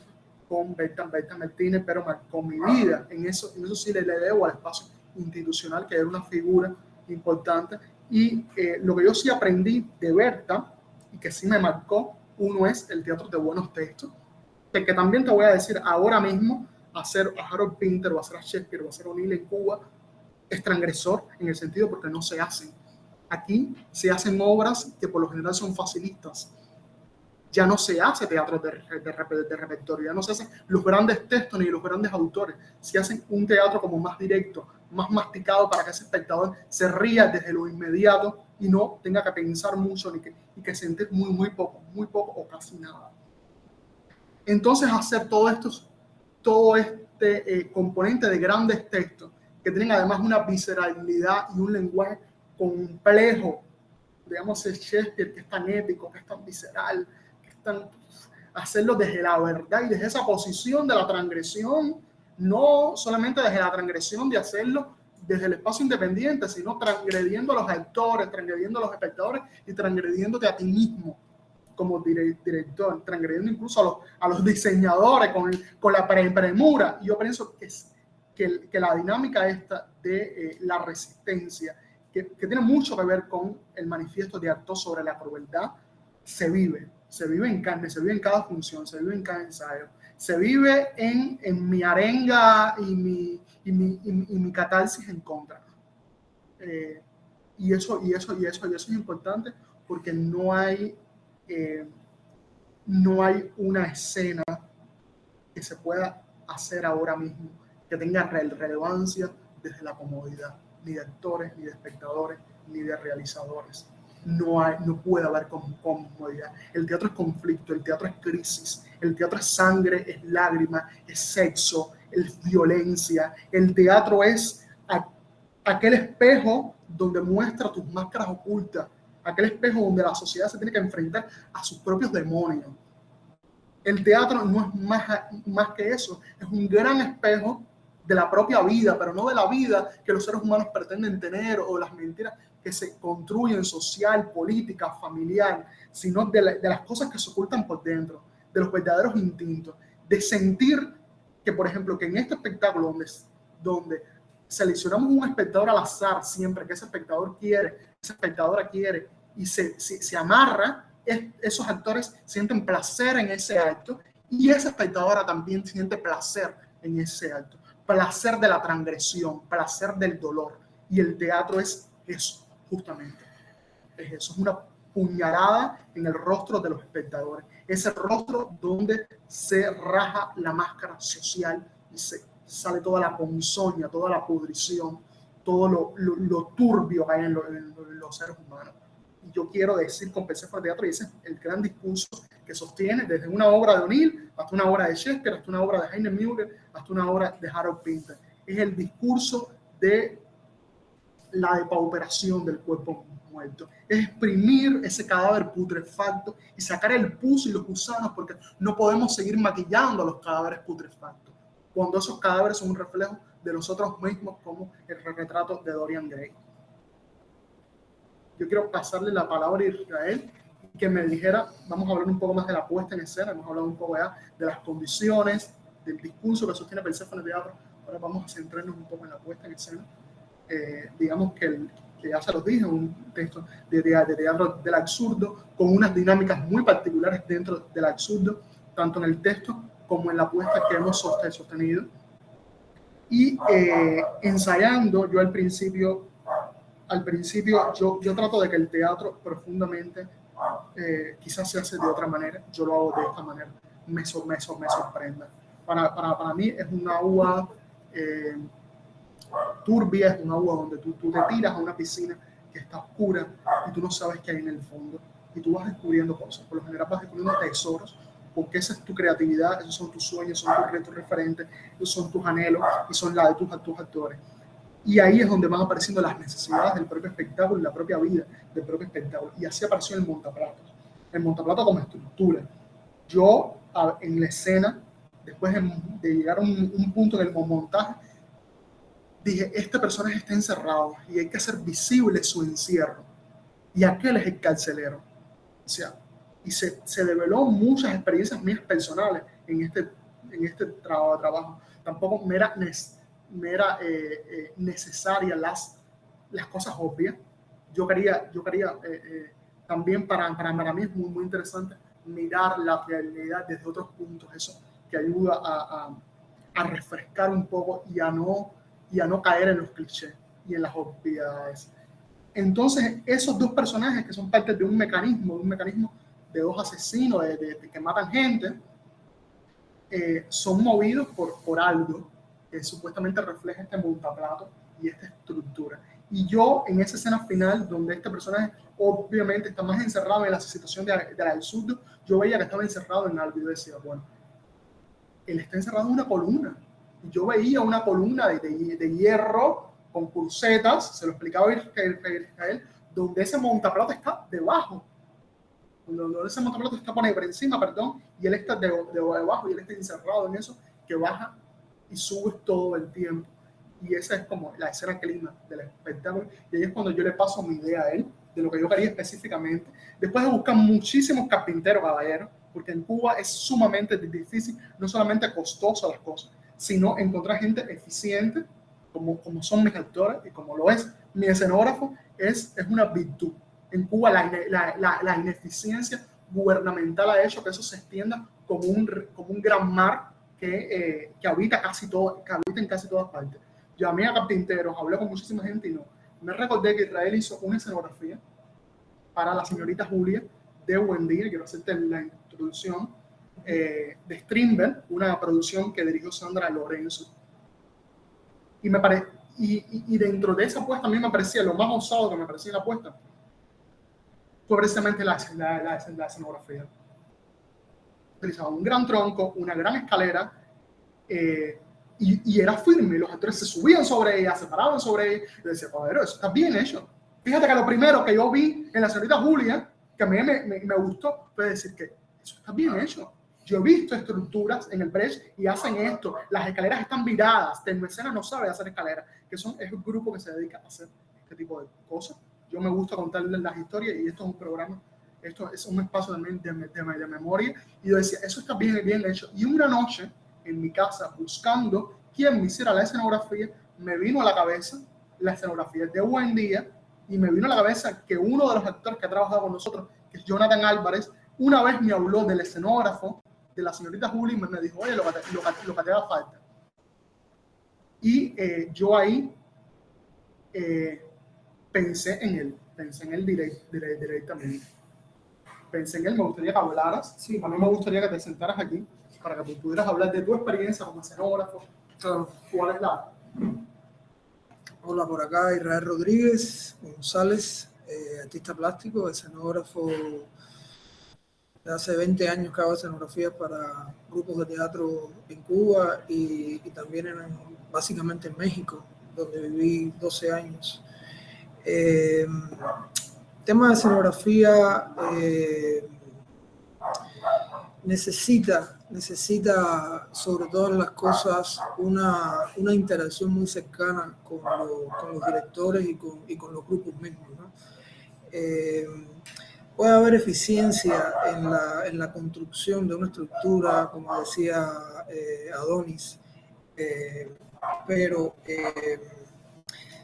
con Berta, Berta Martínez, pero con mi vida en eso, en eso sí le, le debo al espacio institucional, que era una figura importante. Y eh, lo que yo sí aprendí de Berta y que sí me marcó, uno es el teatro de buenos textos, que, que también te voy a decir ahora mismo, hacer a Harold Pinter o hacer a Shakespeare o hacer a O'Neill en Cuba es transgresor en el sentido porque no se hacen. Aquí se hacen obras que por lo general son facilistas. Ya no se hace teatro de, de, de repertorio, ya no se hacen los grandes textos ni los grandes autores. Se hacen un teatro como más directo, más masticado para que ese espectador se ría desde lo inmediato y no tenga que pensar mucho ni que, y que sentir muy, muy poco, muy poco o casi nada. Entonces hacer todo esto, todo este eh, componente de grandes textos que tienen además una visceralidad y un lenguaje complejo, digamos, el Shakespeare, que es tan épico, que es tan visceral, que es tan... hacerlo desde la verdad y desde esa posición de la transgresión, no solamente desde la transgresión de hacerlo desde el espacio independiente, sino transgrediendo a los actores, transgrediendo a los espectadores y transgrediéndote a ti mismo como director, transgrediendo incluso a los, a los diseñadores con, con la premura. Yo pienso que que, que la dinámica esta de eh, la resistencia, que, que, tiene mucho que ver con el manifiesto de acto sobre la crueldad, se vive, se vive en carne, se vive en cada función, se vive en cada ensayo, se vive en, en mi arenga y mi, y mi, y, catarsis en contra. Eh, y, eso, y, eso, y, eso, y eso es importante porque no hay, eh, no hay una escena que se pueda hacer ahora mismo que tenga relevancia desde la comodidad, ni de actores, ni de espectadores, ni de realizadores. No, hay, no puede haber comodidad. El teatro es conflicto, el teatro es crisis, el teatro es sangre, es lágrima, es sexo, es violencia. El teatro es aquel espejo donde muestra tus máscaras ocultas, aquel espejo donde la sociedad se tiene que enfrentar a sus propios demonios. El teatro no es más, más que eso, es un gran espejo de la propia vida, pero no de la vida que los seres humanos pretenden tener o las mentiras que se construyen social, política, familiar, sino de, la, de las cosas que se ocultan por dentro, de los verdaderos instintos, de sentir que, por ejemplo, que en este espectáculo donde, donde seleccionamos un espectador al azar siempre, que ese espectador quiere, esa espectadora quiere, y se, se, se amarra, es, esos actores sienten placer en ese acto y esa espectadora también siente placer en ese acto placer de la transgresión, placer del dolor. Y el teatro es eso, justamente. Es eso, es una puñalada en el rostro de los espectadores. Ese rostro donde se raja la máscara social y se sale toda la ponzoña, toda la pudrición, todo lo, lo, lo turbio que hay en, lo, en, los seres humanos. Y yo quiero decir con Persephone Teatro, y ese es el gran discurso que sostiene desde una obra de O'Neill hasta una obra de Shakespeare, hasta una obra de Heine Müller, hasta una obra de Harold Pinter. Es el discurso de la depauperación del cuerpo muerto. Es exprimir ese cadáver putrefacto y sacar el pus y los gusanos porque no podemos seguir maquillando a los cadáveres putrefactos cuando esos cadáveres son un reflejo de nosotros mismos como el retrato de Dorian Gray. Yo quiero pasarle la palabra a Israel que me dijera, vamos a hablar un poco más de la puesta en escena, hemos hablado un poco ya de las condiciones, del discurso que sostiene Persephone Teatro ahora vamos a centrarnos un poco en la puesta en escena. Eh, digamos que, el, que ya se los dije, un texto de, de, teatro del absurdo, con unas dinámicas muy particulares dentro del absurdo, tanto en el texto como en la puesta que hemos sostenido. Y eh, ensayando, yo al principio, al principio yo, yo trato de que el teatro profundamente eh, quizás se hace de otra manera, yo lo hago de esta manera, me, me, me sorprenda. Para, para, para, mí es una agua eh, turbia, es una agua donde tú, tú te tiras a una piscina que está oscura y tú no sabes qué hay en el fondo y tú vas descubriendo cosas. Por lo general vas descubriendo tesoros porque esa es tu creatividad, esos son tus sueños, son tus retos referentes, esos son tus anhelos y son la de tus, tus actores. Y ahí es donde van apareciendo las necesidades del propio espectáculo y la propia vida del propio espectáculo. Y así apareció el montaplatos. El montaplato como estructura. Yo en la escena, después de, llegar a un, punto en el montaje, dije, este personaje está encerrado y hay que hacer visible su encierro. Y aquel es el carcelero. O sea, y se, se develó muchas experiencias mías personales en este, en este trabajo, trabajo. Tampoco me era, me era eh, eh, necesaria las, las cosas obvias. Yo quería, yo quería eh, también para, para, para, mí es muy, muy interesante mirar la realidad desde otros puntos, eso que ayuda a, a, a refrescar un poco y a, no, y a no caer en los clichés y en las obviedades. Entonces, esos dos personajes que son parte de un mecanismo, de un mecanismo de dos asesinos de, que matan gente, eh, son movidos por, por algo que supuestamente refleja este montaplato y esta estructura. Y yo en esa escena final, donde este personaje obviamente está más encerrado en la situación de, de la del sur, yo veía que estaba encerrado en algo y decía, bueno, él está encerrado en una columna. Yo veía una columna de, de, de hierro con crucetas, se lo explicaba a Israel, donde ese montaplato está debajo cuando ese motoplato está por encima, perdón, y él está de, de, debajo y él está encerrado en eso, que baja y sube todo el tiempo. Y esa es como la escena clima del espectáculo. Y ahí es cuando yo le paso mi idea a él, de lo que yo quería específicamente. Después de buscar muchísimos carpinteros, caballeros, porque en Cuba es sumamente difícil, no solamente costoso las cosas, sino encontrar gente eficiente, como, como son mis actores y como lo es mi escenógrafo, es, es una virtud en Cuba la, la, la, ineficiencia gubernamental ha hecho que eso se extienda como un, como un gran mar que, eh, que, habita casi todo, que habita en casi todas partes. Llamé a carpinteros, hablé con muchísima gente y no. Me recordé que Israel hizo una escenografía para la señorita Julia de Buen Día, quiero hacerte la introducción, eh, de Strindberg, una producción que dirigió Sandra Lorenzo. Y, me pare, y, y, dentro de esa apuesta a mí me parecía lo más osado que me parecía la apuesta fue precisamente la, la, la, la escenografía. Utilizaba un gran tronco, una gran escalera, eh, y, y, era firme. Los actores se subían sobre ella, se paraban sobre ella. Y decía, padre, eso está bien hecho. Fíjate que lo primero que yo vi en la señorita Julia, que a mí me, me, me gustó, fue decir que eso está bien hecho. Yo he visto estructuras en el Brecht y hacen esto. Las escaleras están viradas. escena no sabe hacer escaleras, que son, es un grupo que se dedica a hacer este tipo de cosas yo me gusta contarles las historias y esto es un programa, esto es un espacio de, de, de, de memoria. Y yo decía, eso está bien, bien hecho. Y una noche en mi casa, buscando quién me hiciera la escenografía, me vino a la cabeza la escenografía de Buen Día y me vino a la cabeza que uno de los actores que ha trabajado con nosotros, que es Jonathan Álvarez, una vez me habló del escenógrafo de la señorita Julie y me dijo, oye, lo que te, lo, lo que te da falta. Y eh, yo ahí eh, pensé en él, pensé en él direct, direct, directamente. Pensé en él, me gustaría que hablaras, sí. a mí me gustaría que te sentaras aquí para que tú pudieras hablar de tu experiencia como escenógrafo. ¿Cuál es la...? Hola, por acá Israel Rodríguez González, eh, artista plástico, escenógrafo hace 20 años que hago escenografías para grupos de teatro en Cuba y, también en, básicamente en México, donde viví 12 años. Eh, tema de escenografía eh, necesita, necesita sobre todas las cosas una, una interacción muy cercana con los directores y con, y con, los grupos mismos. ¿no? Eh, puede haber eficiencia en la, en la, construcción de una estructura, como decía eh, Adonis, pero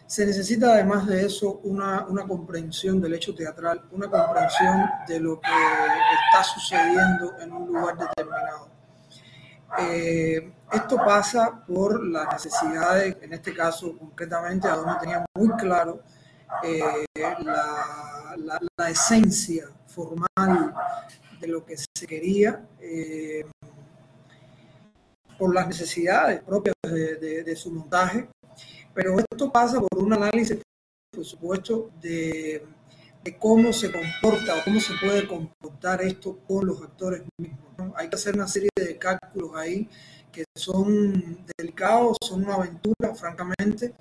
se necesita además de eso una, una, comprensión del hecho teatral, una comprensión de lo que está sucediendo en un lugar determinado. Eh, esto pasa por las necesidades, en este caso concretamente, a donde tenía muy claro eh, la, la, esencia formal de lo que se quería, eh, por las necesidades propias de, de su montaje, pero esto pasa por un análisis, por supuesto, de, cómo se comporta o cómo se puede comportar esto con los actores mismos. Hay que hacer una serie de cálculos ahí que son delicados, son una aventura, francamente,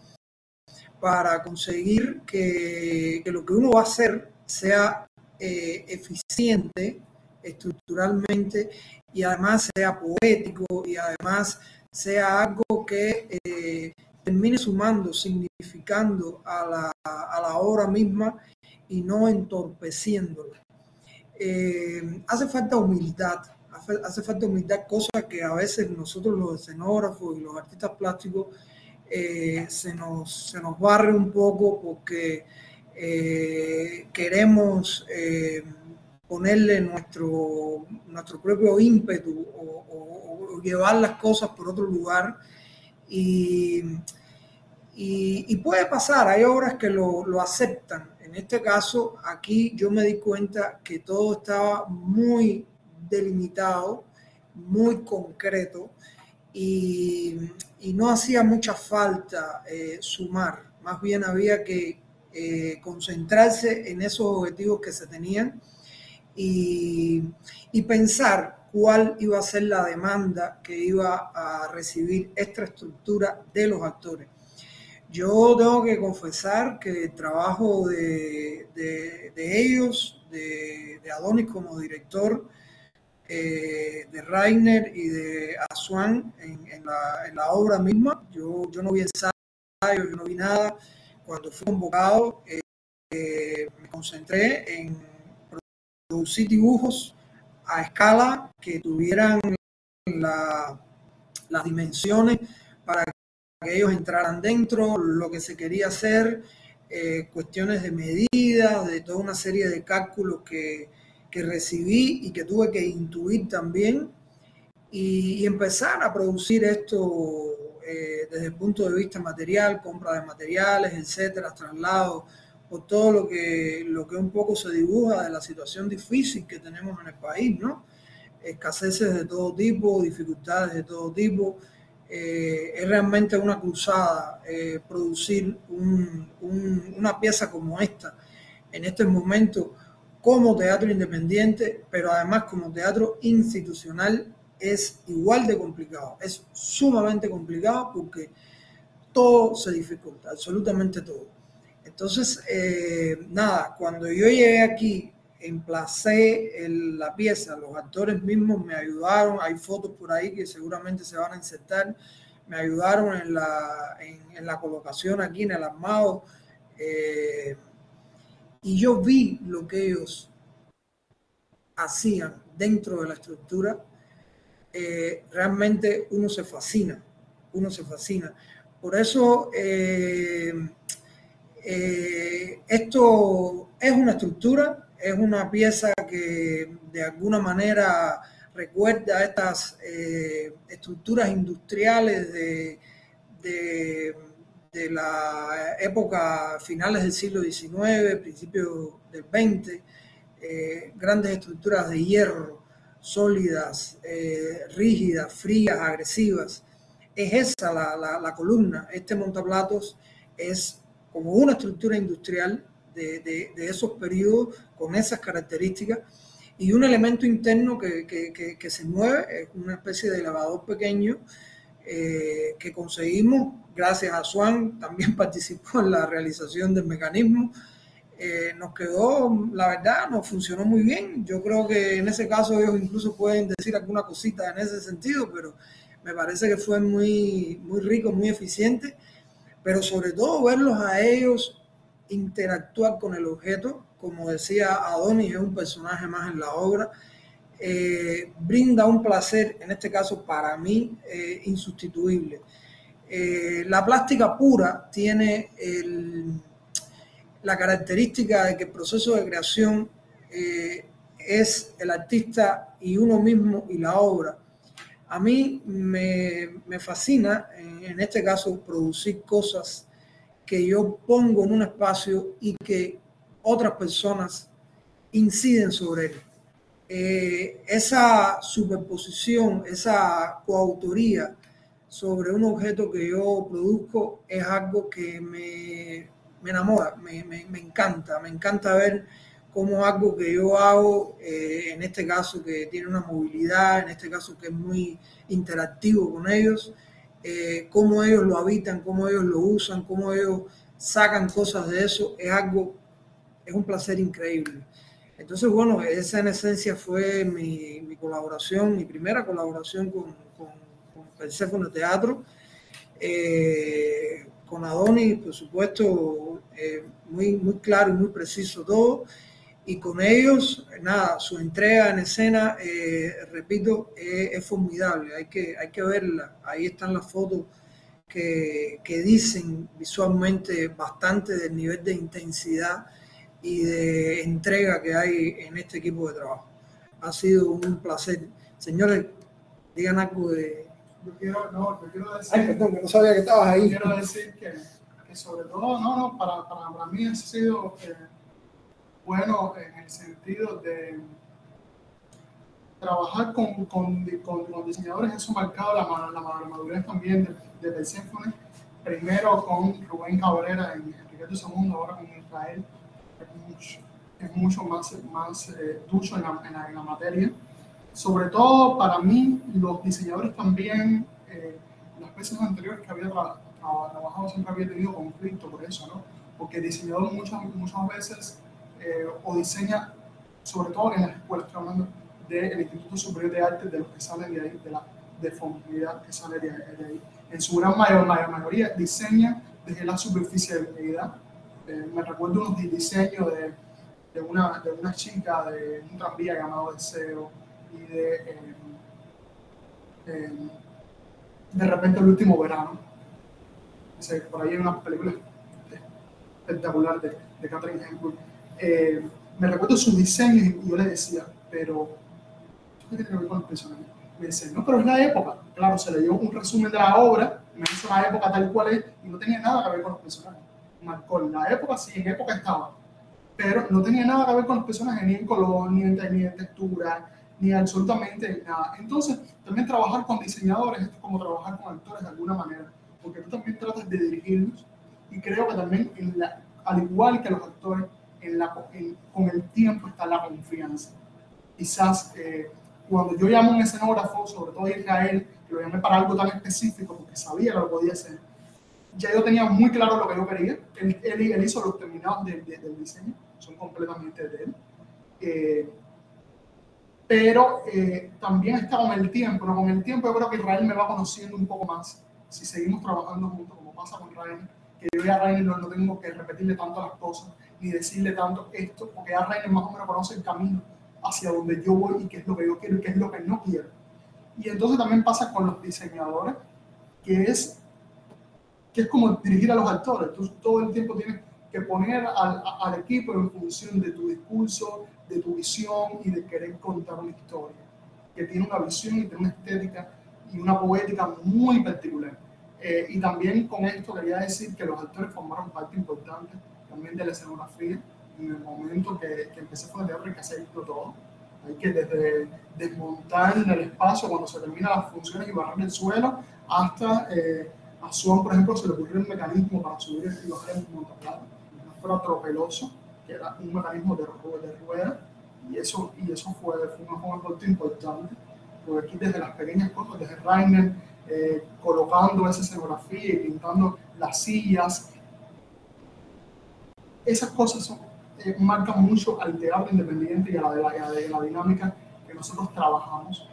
para conseguir que, lo que uno va a hacer sea eh, eficiente estructuralmente y además sea poético y además sea algo que eh, termine sumando, significando a la, a la obra misma y no entorpeciéndola. Eh, hace falta humildad, hace, falta humildad, cosa que a veces nosotros los escenógrafos y los artistas plásticos eh, se, nos, se nos barre un poco porque eh, queremos ponerle nuestro, nuestro propio ímpetu o, llevar las cosas por otro lugar. Y y, puede pasar, hay obras que lo, lo, aceptan. En este caso, aquí yo me di cuenta que todo estaba muy delimitado, muy concreto y, no hacía mucha falta eh, sumar. Más bien había que eh, concentrarse en esos objetivos que se tenían y, pensar cuál iba a ser la demanda que iba a recibir esta estructura de los actores yo tengo que confesar que el trabajo de, ellos, de, Adonis como director, eh, de Rainer y de Aswan en, la, obra misma, yo, yo no vi ensayo, yo no vi nada. Cuando fui convocado, eh, eh, me concentré en producir dibujos a escala que tuvieran las dimensiones para que ellos entraran dentro, lo que se quería hacer, eh, cuestiones de medidas, de toda una serie de cálculos que, recibí y que tuve que intuir también y, empezar a producir esto eh, desde el punto de vista material, compra de materiales, etcétera, traslado, por todo lo que, lo que un poco se dibuja de la situación difícil que tenemos en el país, ¿no? Escaseces de todo tipo, dificultades de todo tipo. Eh, es realmente una cruzada eh, producir una pieza como esta en este momento como teatro independiente, pero además como teatro institucional es igual de complicado, es sumamente complicado porque todo se dificulta, absolutamente todo. Entonces, eh, nada, cuando yo llegué aquí emplacé la pieza, los actores mismos me ayudaron, hay fotos por ahí que seguramente se van a insertar, me ayudaron en la, en, la colocación aquí en el armado eh, y yo vi lo que ellos hacían dentro de la estructura, eh, realmente uno se fascina, uno se fascina. Por eso eh, esto es una estructura, es una pieza que de alguna manera recuerda estas eh, estructuras industriales de, de, la época finales del siglo XIX, principios del XX, eh, grandes estructuras de hierro, sólidas, eh, rígidas, frías, agresivas. Es esa la, la columna. Este montaplatos es como una estructura industrial de, esos periodos con esas características y un elemento interno que, se mueve, es una especie de elevador pequeño eh, que conseguimos, gracias a Swan, también (laughs) participó en la realización del mecanismo. Eh, nos quedó, la verdad, nos funcionó muy bien. Yo creo que en ese caso ellos incluso pueden decir alguna cosita en ese sentido, pero me parece que fue muy, muy rico, muy eficiente. Pero sobre todo verlos a ellos interactuar con el objeto. Como decía Adonis, es un personaje más en la obra. eh, brinda un placer, en este caso para mí, eh, insustituible. Eh, la plástica pura tiene la característica de que el proceso de creación es el artista y uno mismo y la obra. A mí me, fascina, en, este caso, producir cosas que yo pongo en un espacio y que otras personas inciden sobre él. Eh, esa superposición, esa coautoría sobre un objeto que yo produzco es algo que me, enamora, me, encanta, me encanta ver cómo algo que yo hago, eh, en este caso que tiene una movilidad, en este caso que es muy interactivo con ellos, eh, cómo ellos lo habitan, cómo ellos lo usan, cómo ellos sacan cosas de eso, es algo, es un placer increíble. Entonces, bueno, esa en esencia fue mi, colaboración, mi primera colaboración con, con, con Teatro, eh, con Adonis, por supuesto, eh, muy, muy claro y muy preciso todo. Y con ellos, nada, su entrega en escena, eh, repito, es, formidable, hay que, hay que verla. Ahí están las fotos que, que dicen visualmente bastante del nivel de intensidad y de entrega que hay en este equipo de trabajo. Ha sido un placer. Señores, digan algo de... Yo quiero, no, yo quiero decir... Ay, perdón, que no sabía que estabas ahí. Quiero decir que, que sobre todo, no, no, para, para, para mí ha sido eh, bueno en el sentido de trabajar con, con, con, diseñadores, eso ha marcado la, la, madurez también de, de, Symphony. Primero con Rubén Cabrera en Enrique II, ahora con Israel es mucho más, más eh, ducho en la, en, la, materia. Sobre todo para mí, los diseñadores también, eh, las veces anteriores que había trabajado siempre había tenido conflicto por eso, ¿no? Porque el diseñador muchas, muchas veces eh, o diseña, sobre todo en las escuelas, hablando del Instituto Superior de Arte, de los que salen de ahí, de la deformidad que sale de, ahí. En su gran mayor, mayor mayoría diseña desde la superficialidad eh, me recuerdo unos diseños de, de, una, de una chica de un tranvía llamado Deseo y de em, em, de repente el último verano. por ahí hay una película espectacular de, de Catherine Hepburn. Eh, me recuerdo sus diseños y yo le decía, pero ¿qué tiene que ver con los personajes? Me dice, no, pero es la época. Claro, se le dio un resumen de la obra, me hizo la época tal cual es y no tenía nada que ver con los personajes marcó la época, sí, en época estaba, pero no tenía nada que ver con los personajes, ni en color, ni en, ni en textura, ni absolutamente nada. Entonces, también trabajar con diseñadores es como trabajar con actores de alguna manera, porque tú también tratas de dirigirlos y creo que también, en la, al igual que los actores, en la, con el tiempo está la confianza. Quizás eh, cuando yo llamo a un escenógrafo, sobre todo Israel, que lo llamé para algo tan específico porque sabía que lo podía hacer, ya yo tenía muy claro lo que yo quería. Él, él, hizo los terminados del diseño, son completamente de él. Eh, pero eh, también está con el tiempo, ¿no? con el tiempo yo creo que Israel me va conociendo un poco más. Si seguimos trabajando juntos, como pasa con Rainer, que yo ya a Rainer no, no, tengo que repetirle tanto las cosas, ni decirle tanto esto, porque ya Rainer más o menos conoce el camino hacia donde yo voy y qué es lo que yo quiero y qué es lo que no quiero. Y entonces también pasa con los diseñadores, que es que es como dirigir a los actores. Tú todo el tiempo tienes que poner al, al, equipo en función de tu discurso, de tu visión y de querer contar una historia, que tiene una visión y tiene una estética y una poética muy particular. Eh, y también con esto quería decir que los actores formaron parte importante también de la escenografía. En el momento que, que empecé con el teatro que hacerlo todo. Hay que desde desmontar en el espacio cuando se terminan las funciones y barrer el suelo hasta eh, a Swan, por ejemplo, se le ocurrió un mecanismo para subir y bajar el montaplano. No fuera tropeloso, que era un mecanismo de, de rueda, y eso, y eso fue, fue un aporte importante, porque aquí desde las pequeñas cosas, desde Rainer, eh, colocando esa escenografía y pintando las sillas, esas cosas son, eh, marcan mucho al teatro independiente y a la, la, la dinámica que nosotros trabajamos,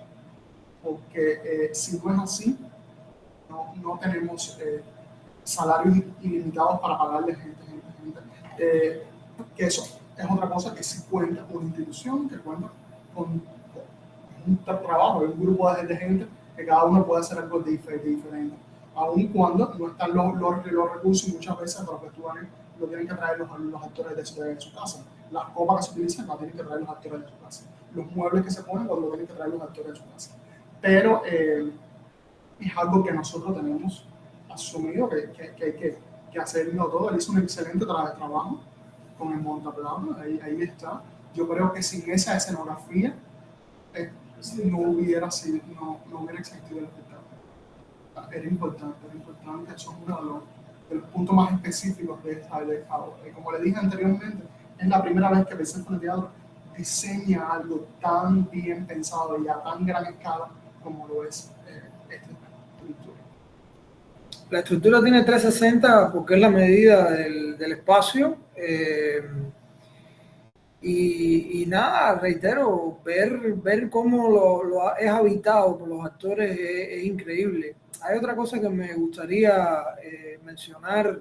porque eh, si no es así, no, no tenemos salarios ilimitados para pagarle gente, gente, gente. Que eso es otra cosa que sí cuenta una institución, que cuenta con, un trabajo, un grupo de, gente que cada uno puede hacer algo diferente. Aun cuando no están los, los, los recursos, muchas veces los vestuarios lo tienen que traer los, los actores de su, de su, casa. Las copas que se utilizan las tienen que traer los actores de su casa. Los muebles que se ponen los tienen que traer los actores de su casa. Pero eh, es algo que nosotros tenemos asumido que, que, que hay que, hacerlo todo. Él hizo un excelente trabajo con el montaplano, ahí, ahí está. Yo creo que sin esa escenografía eh, no, hubiera sido, no, no hubiera existido el espectáculo. Era importante, era importante, eso es uno de los el punto más específico de esta, de Como le dije anteriormente, es la primera vez que Persephone Teatro diseña algo tan bien pensado y a tan gran escala como lo es eh, esta estructura. La estructura tiene 360 porque es la medida del, del espacio. Eh, y, nada, reitero, ver, ver cómo lo, lo es habitado por los actores es, es increíble hay otra cosa que me gustaría eh, mencionar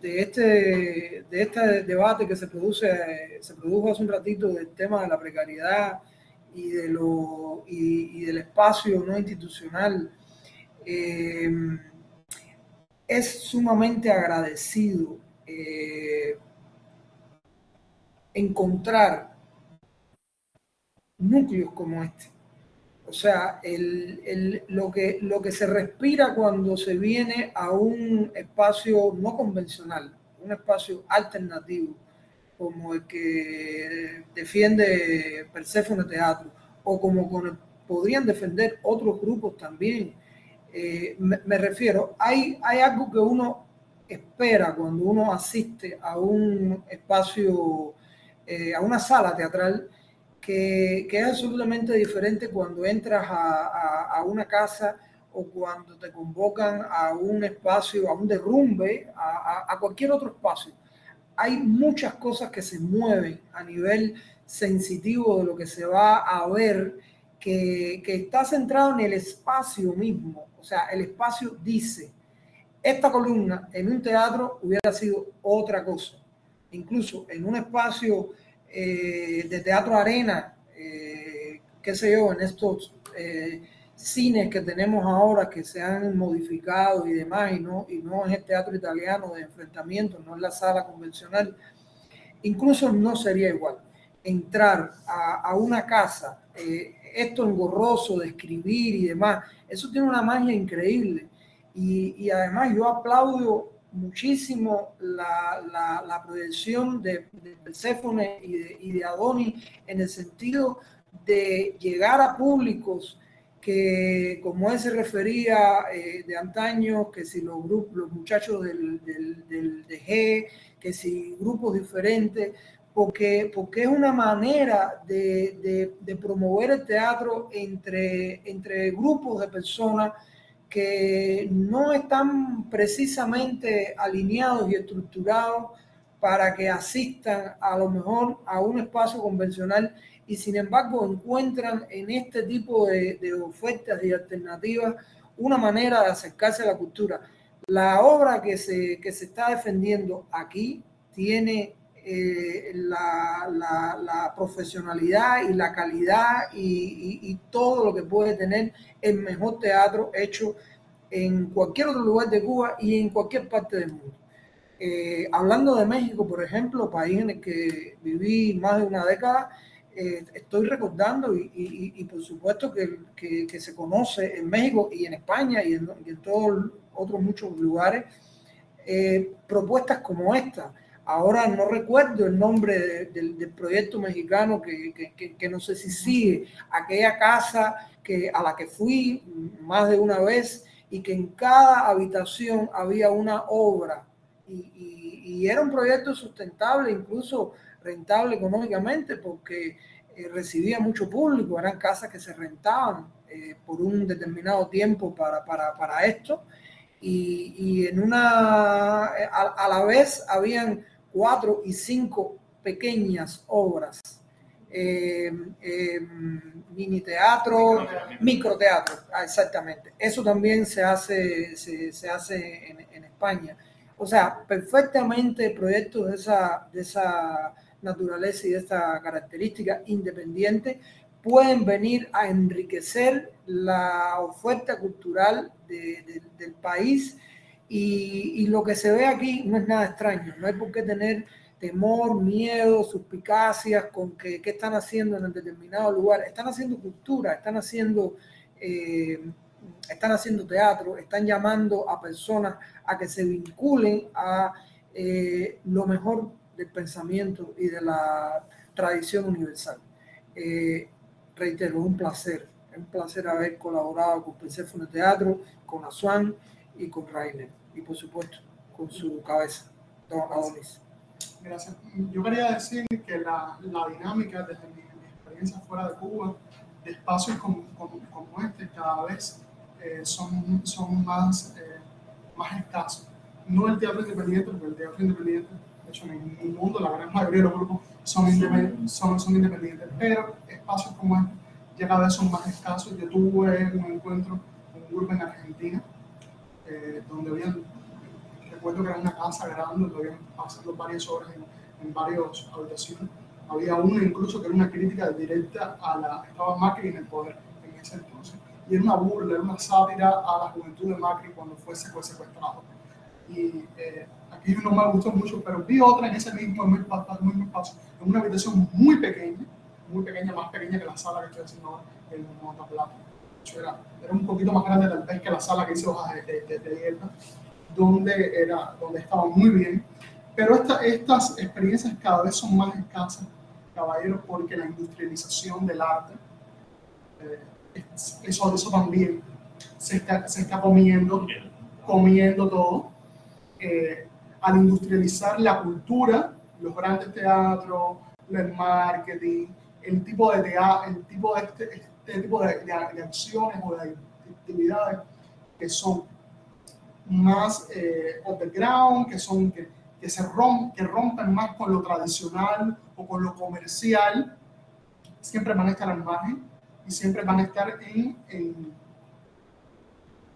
de este, de este debate que se, produce, se produjo hace un ratito del tema de la precariedad y, de lo, y, del espacio no institucional. Eh, es sumamente agradecido eh, encontrar núcleos como este o sea, lo, que, lo que se respira cuando se viene a un espacio no convencional, un espacio alternativo, como el que defiende Persephone Teatro, o como podrían defender otros grupos también. Eh, me, refiero, hay, hay algo que uno espera cuando uno asiste a un espacio, eh, a una sala teatral, que, es absolutamente diferente cuando entras a, una casa o cuando te convocan a un espacio, a un derrumbe, a, cualquier otro espacio. Hay muchas cosas que se mueven a nivel sensitivo de lo que se va a ver, que, que está centrado en el espacio mismo. O sea, el espacio dice, esta columna en un teatro hubiera sido otra cosa. Incluso en un espacio eh, de teatro arena, eh, qué sé yo, en estos eh, cines que tenemos ahora que se han modificado y demás, y no, y no es el teatro italiano de enfrentamiento, no es la sala convencional, incluso no sería igual entrar a, una casa, esto engorroso de escribir y demás, eso tiene una magia increíble. Y, además yo aplaudo muchísimo la, la, la proyección de, de Perséfone y de, y de Adonis en el sentido de llegar a públicos que, como él se refería eh, de antaño, que si los grupos, los muchachos del, del, del DG, que si grupos diferentes, porque, porque es una manera de, de, de promover el teatro entre, entre grupos de personas que no están precisamente alineados y estructurados para que asistan a lo mejor a un espacio convencional y sin embargo encuentran en este tipo de, ofertas y alternativas una manera de acercarse a la cultura. La obra que se, que se está defendiendo aquí tiene eh, la, la, profesionalidad y la calidad y, todo lo que puede tener el mejor teatro hecho en cualquier otro lugar de Cuba y en cualquier parte del mundo. Eh, hablando de México, por ejemplo, país en el que viví más de una década, eh, estoy recordando y, por supuesto que, que, se conoce en México y en España y en, en todos otros muchos lugares propuestas como esta Ahora no recuerdo el nombre del proyecto mexicano que, que, no sé si sigue, aquella casa que, a la que fui más de una vez y que en cada habitación había una obra. Y, y, era un proyecto sustentable, incluso rentable económicamente porque eh, recibía mucho público, eran casas que se rentaban eh, por un determinado tiempo para, para, para esto. Y, y, en una, a, a la vez habían cuatro y cinco pequeñas obras. Eh, eh, mini teatro, microteatro, ah, exactamente. Eso también se hace, se, hace en, España. O sea, perfectamente proyectos de esa, de esa naturaleza y de esta característica independiente, pueden venir a enriquecer la oferta cultural del país y, lo que se ve aquí no es nada extraño, no hay por qué tener temor, miedo, suspicacias con que, qué están haciendo en un determinado lugar. Están haciendo cultura, están haciendo, eh, están haciendo teatro, están llamando a personas a que se vinculen a eh, lo mejor del pensamiento y de la tradición universal. Eh, reitero, es un placer, es un placer haber colaborado con Persephone Teatro, con Asuán y con Rainer, y por supuesto con su cabeza, Don Adonis. Gracias. Yo quería decir que la, la dinámica desde mi, experiencia fuera de Cuba, de espacios como, como, este, cada vez eh, son, son más, eh, más escasos. No el teatro independiente, porque el teatro independiente, de hecho en el mundo la gran mayoría de los grupos son, independientes, son, son independientes, pero espacios como este ya cada vez son más escasos. Yo tuve un encuentro con un grupo en Argentina, eh, donde habían recuerdo que era una casa grande donde habían pasado varias horas en, en varias habitaciones. Había uno incluso que era una crítica directa a la... Estaba Macri en el poder en ese entonces. Y era una burla, era una sátira a la juventud de Macri cuando fue secuestrado. Y eh, aquí no me gustó mucho, pero vi otra en ese mismo, mismo, mismo espacio, en una habitación muy pequeña, muy pequeña, más pequeña que la sala que estoy haciendo ahora en Montaplata. Era, era un poquito más grande tal vez que la sala que hice hojas de, de, de, de donde, era, donde estaba muy bien. Pero esta, estas experiencias cada vez son más escasas, caballeros, porque la industrialización del arte, eh, eso, eso también se está, se está comiendo, comiendo todo. Eh, al industrializar la cultura, los grandes teatros, el marketing, el tipo de teatro, el tipo de, este, este tipo de, de, acciones o de actividades que son más eh, underground, que son que, que se rompen, que rompen más con lo tradicional o con lo comercial, siempre van a estar al margen y siempre van a estar en, en,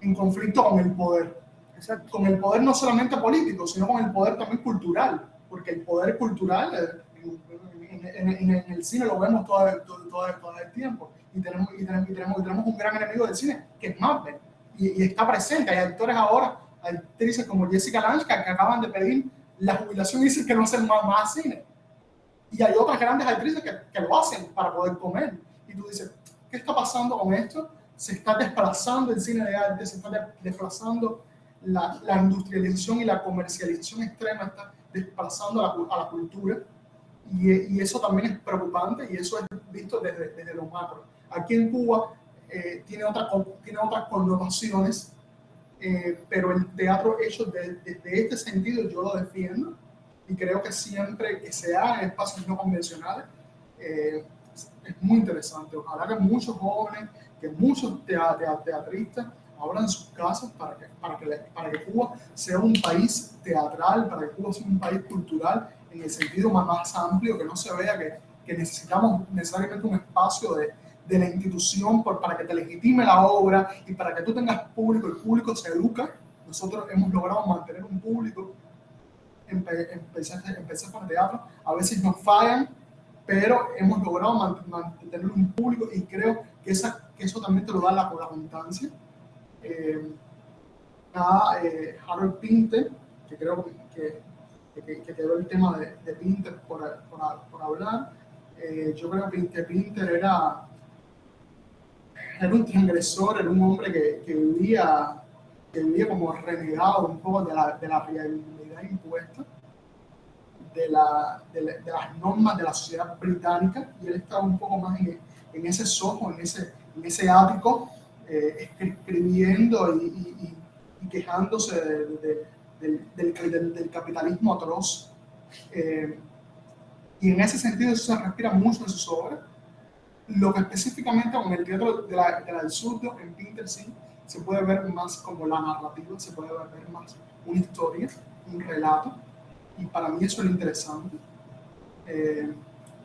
en conflicto con el poder. Exacto. Con el poder no solamente político, sino con el poder también cultural, porque el poder cultural eh, en, en el cine lo vemos todo, todo, todo, todo, el tiempo y tenemos, y tenemos, y tenemos, y tenemos un gran enemigo del cine, que es Marvel, y, está presente. Hay actores ahora actrices como Jessica Lange que acaban de pedir la jubilación y dicen que no hacen más, más cine. Y hay otras grandes actrices que, que, lo hacen para poder comer. Y tú dices, ¿qué está pasando con esto? Se está desplazando el cine de arte, se está desplazando la, la industrialización y la comercialización extrema, está desplazando a la, a la cultura. Y, y, eso también es preocupante y eso es visto desde, desde lo macro. Aquí en Cuba eh, tiene, otra, tiene otras connotaciones eh, pero el teatro hecho desde de, este sentido yo lo defiendo y creo que siempre que se haga en espacios no convencionales eh, es muy interesante. Ojalá que muchos jóvenes, que muchos teatristas abran sus casas para que, para, que, para que Cuba sea un país teatral, para que Cuba sea un país cultural en el sentido más, más amplio, que no se vea que, que necesitamos necesariamente un espacio de, de la institución por, para que te legitime la obra y para que tú tengas público, el público se educa. Nosotros hemos logrado mantener un público, empecé, empecé con el teatro, a veces nos fallan, pero hemos logrado mantener un público y creo que, esa, que eso también te lo da la, la abundancia. Eh, a eh, Harold Pinter, que creo que, que, que quedó el tema de, de Pinter por, por, por hablar. Eh, yo creo que Pinter era era un transgresor, era un hombre que, que, vivía, que vivía como renegado un poco de la, de la realidad impuesta, de, la, de, la, de, las normas de la sociedad británica, y él estaba un poco más en, en ese sojo, en ese, en ese ático, eh, escribiendo y, y, y, quejándose de, del, del, del, capitalismo atroz. Eh, y en ese sentido eso se respira mucho en sus obras lo que específicamente con el teatro de la, de la del sur, en Pinter, sí, se puede ver más como la narrativa, se puede ver más una historia, un relato, y para mí eso es lo interesante. Eh,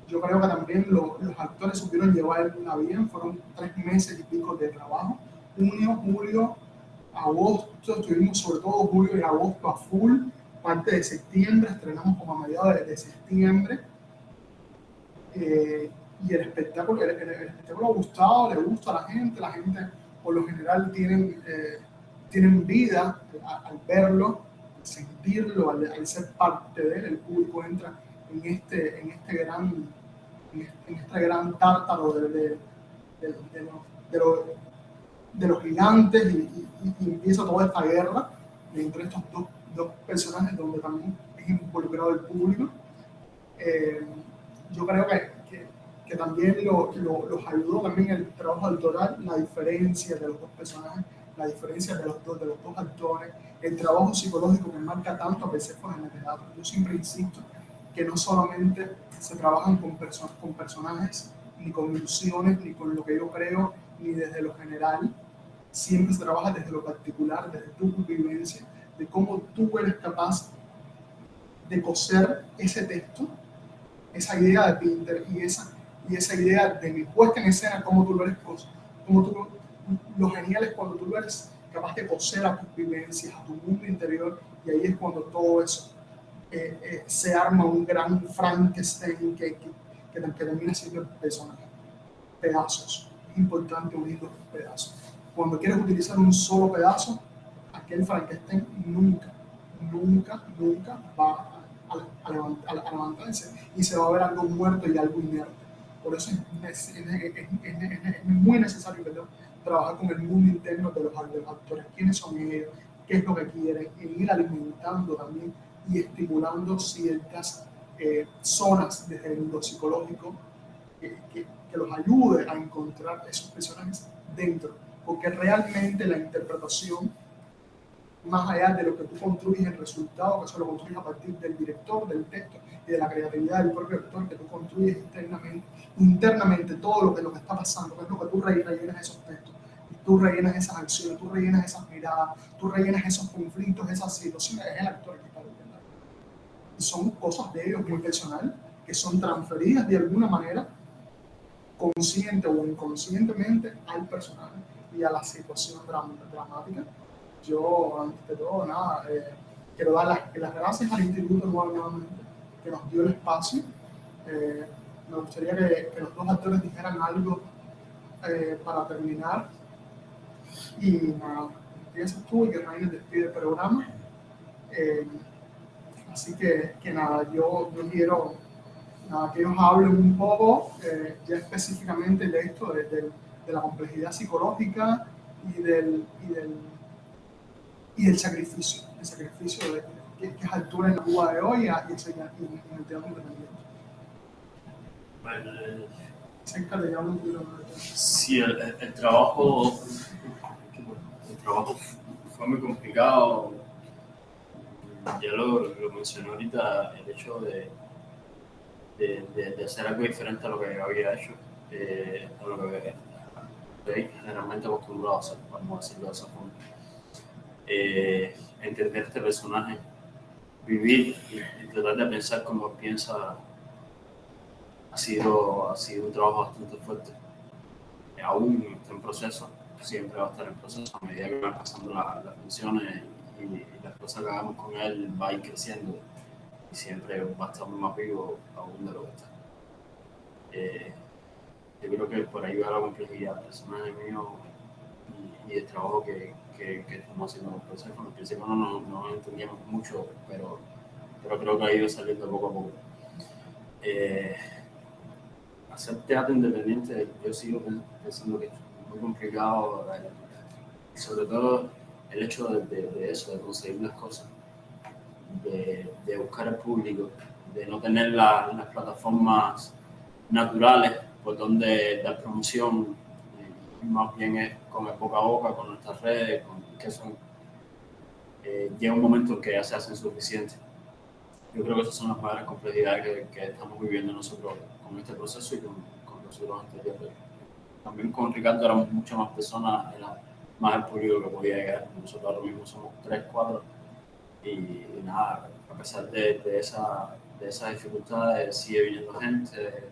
yo creo que también lo, los actores supieron llevar una bien, fueron tres meses y pico de trabajo, junio, julio, agosto, estuvimos sobre todo julio y agosto a full, parte de septiembre, estrenamos como a mediados de, de septiembre. Eh, y el espectáculo, el, espectáculo ha gustado, le gusta a la gente, la gente por lo general tienen, eh, tienen vida al, verlo, al sentirlo, al, ser parte de él, el público entra en este, en este gran, en este, gran tártaro de, de, de, los gigantes y, empieza toda esta guerra entre estos dos, dos personajes donde también es involucrado el público. Eh, yo creo que, que, también lo, los ayudó también el trabajo autoral, la diferencia de los dos personajes, la diferencia de los dos, de los dos actores, el trabajo psicológico que marca tanto a veces con el teatro. Yo siempre insisto que no solamente se trabajan con, personas con personajes, ni con ilusiones, ni con lo que yo creo, ni desde lo general, siempre se trabaja desde lo particular, desde tu vivencia, de cómo tú eres capaz de coser ese texto, esa idea de Pinter y esa, y esa idea de mi puesta en escena, cómo tú lo eres, cómo tú lo, genial es cuando tú lo eres capaz de coser a tus vivencias, a tu mundo interior, y ahí es cuando todo eso eh, eh, se arma un gran Frankenstein que, que, que, termina siendo personaje. Pedazos. Es importante unir los pedazos. Cuando quieres utilizar un solo pedazo, aquel Frankenstein nunca, nunca, nunca va a, levantarse y se va a ver algo muerto y algo inerte. Por eso es, muy necesario trabajar con el mundo interno de los, actores, quiénes son ellos, qué es lo que quieren, y ir alimentando también y estimulando ciertas eh, zonas desde el mundo psicológico que, que, que los ayude a encontrar esos personajes dentro, porque realmente la interpretación más allá de lo que tú construyes el resultado, que eso lo construyes a partir del director, del texto y de la creatividad del propio actor, que tú construyes internamente, internamente todo lo que, lo está pasando, que es lo que tú rellenas esos textos, tú rellenas esas acciones, tú rellenas esas miradas, tú rellenas esos conflictos, esas situaciones, es el actor que está viviendo. Son cosas de ellos muy personal, que son transferidas de alguna manera, consciente o inconscientemente, al personaje y a la situación dramática yo, antes de todo, nada, eh, quiero dar las, las, gracias al Instituto nuevamente, que nos dio el espacio. Eh, me gustaría que, que, los dos actores dijeran algo eh, para terminar. Y nada, empiezas tú y que Rainer despide el programa. así que, que, nada, yo, yo quiero nada, que ellos hablen un poco ya específicamente de esto, de, de, de la complejidad psicológica y del, y del y el sacrificio, el sacrificio de, que, que, es altura en la Cuba de hoy y, en, en el teatro independiente. Bueno, eh, sí, el, el, trabajo, el trabajo fue muy complicado. Ya lo, lo mencioné ahorita, el hecho de, de, de, de, hacer algo diferente a lo que había hecho, eh, a lo que estoy generalmente acostumbrado a hacer, vamos a decirlo de esa forma eh, entender este personaje, vivir y, tratar de pensar como piensa, ha sido, ha sido un trabajo bastante fuerte. aún está en proceso, siempre va a estar en proceso a medida que van pasando las funciones y, las cosas que hagamos con él va a ir creciendo y siempre va a estar más vivo aún de lo que está. Eh, yo creo que por ahí va la complejidad del personaje mío y, y el trabajo que, que, que estamos haciendo los. Al principio no, no, no entendíamos mucho, pero, pero creo que ha ido saliendo poco a poco. Eh, hacer teatro independiente, yo sigo pensando que es muy complicado, eh, sobre todo el hecho de, de, eso, de conseguir las cosas, de, de buscar el público, de no tener la, las plataformas naturales por donde dar promoción, más bien es con el boca a boca, con nuestras redes, con, que son, eh, llega un momento en que ya se hacen suficientes. Yo creo que esas son las mayores complejidades que, que estamos viviendo nosotros con este proceso y con, con nosotros anteriores. También con Ricardo éramos muchas más personas, era más el público que podía llegar. Nosotros ahora mismo somos tres, cuatro. Y, nada, a pesar de, de, esa, de esas dificultades, sigue viniendo gente.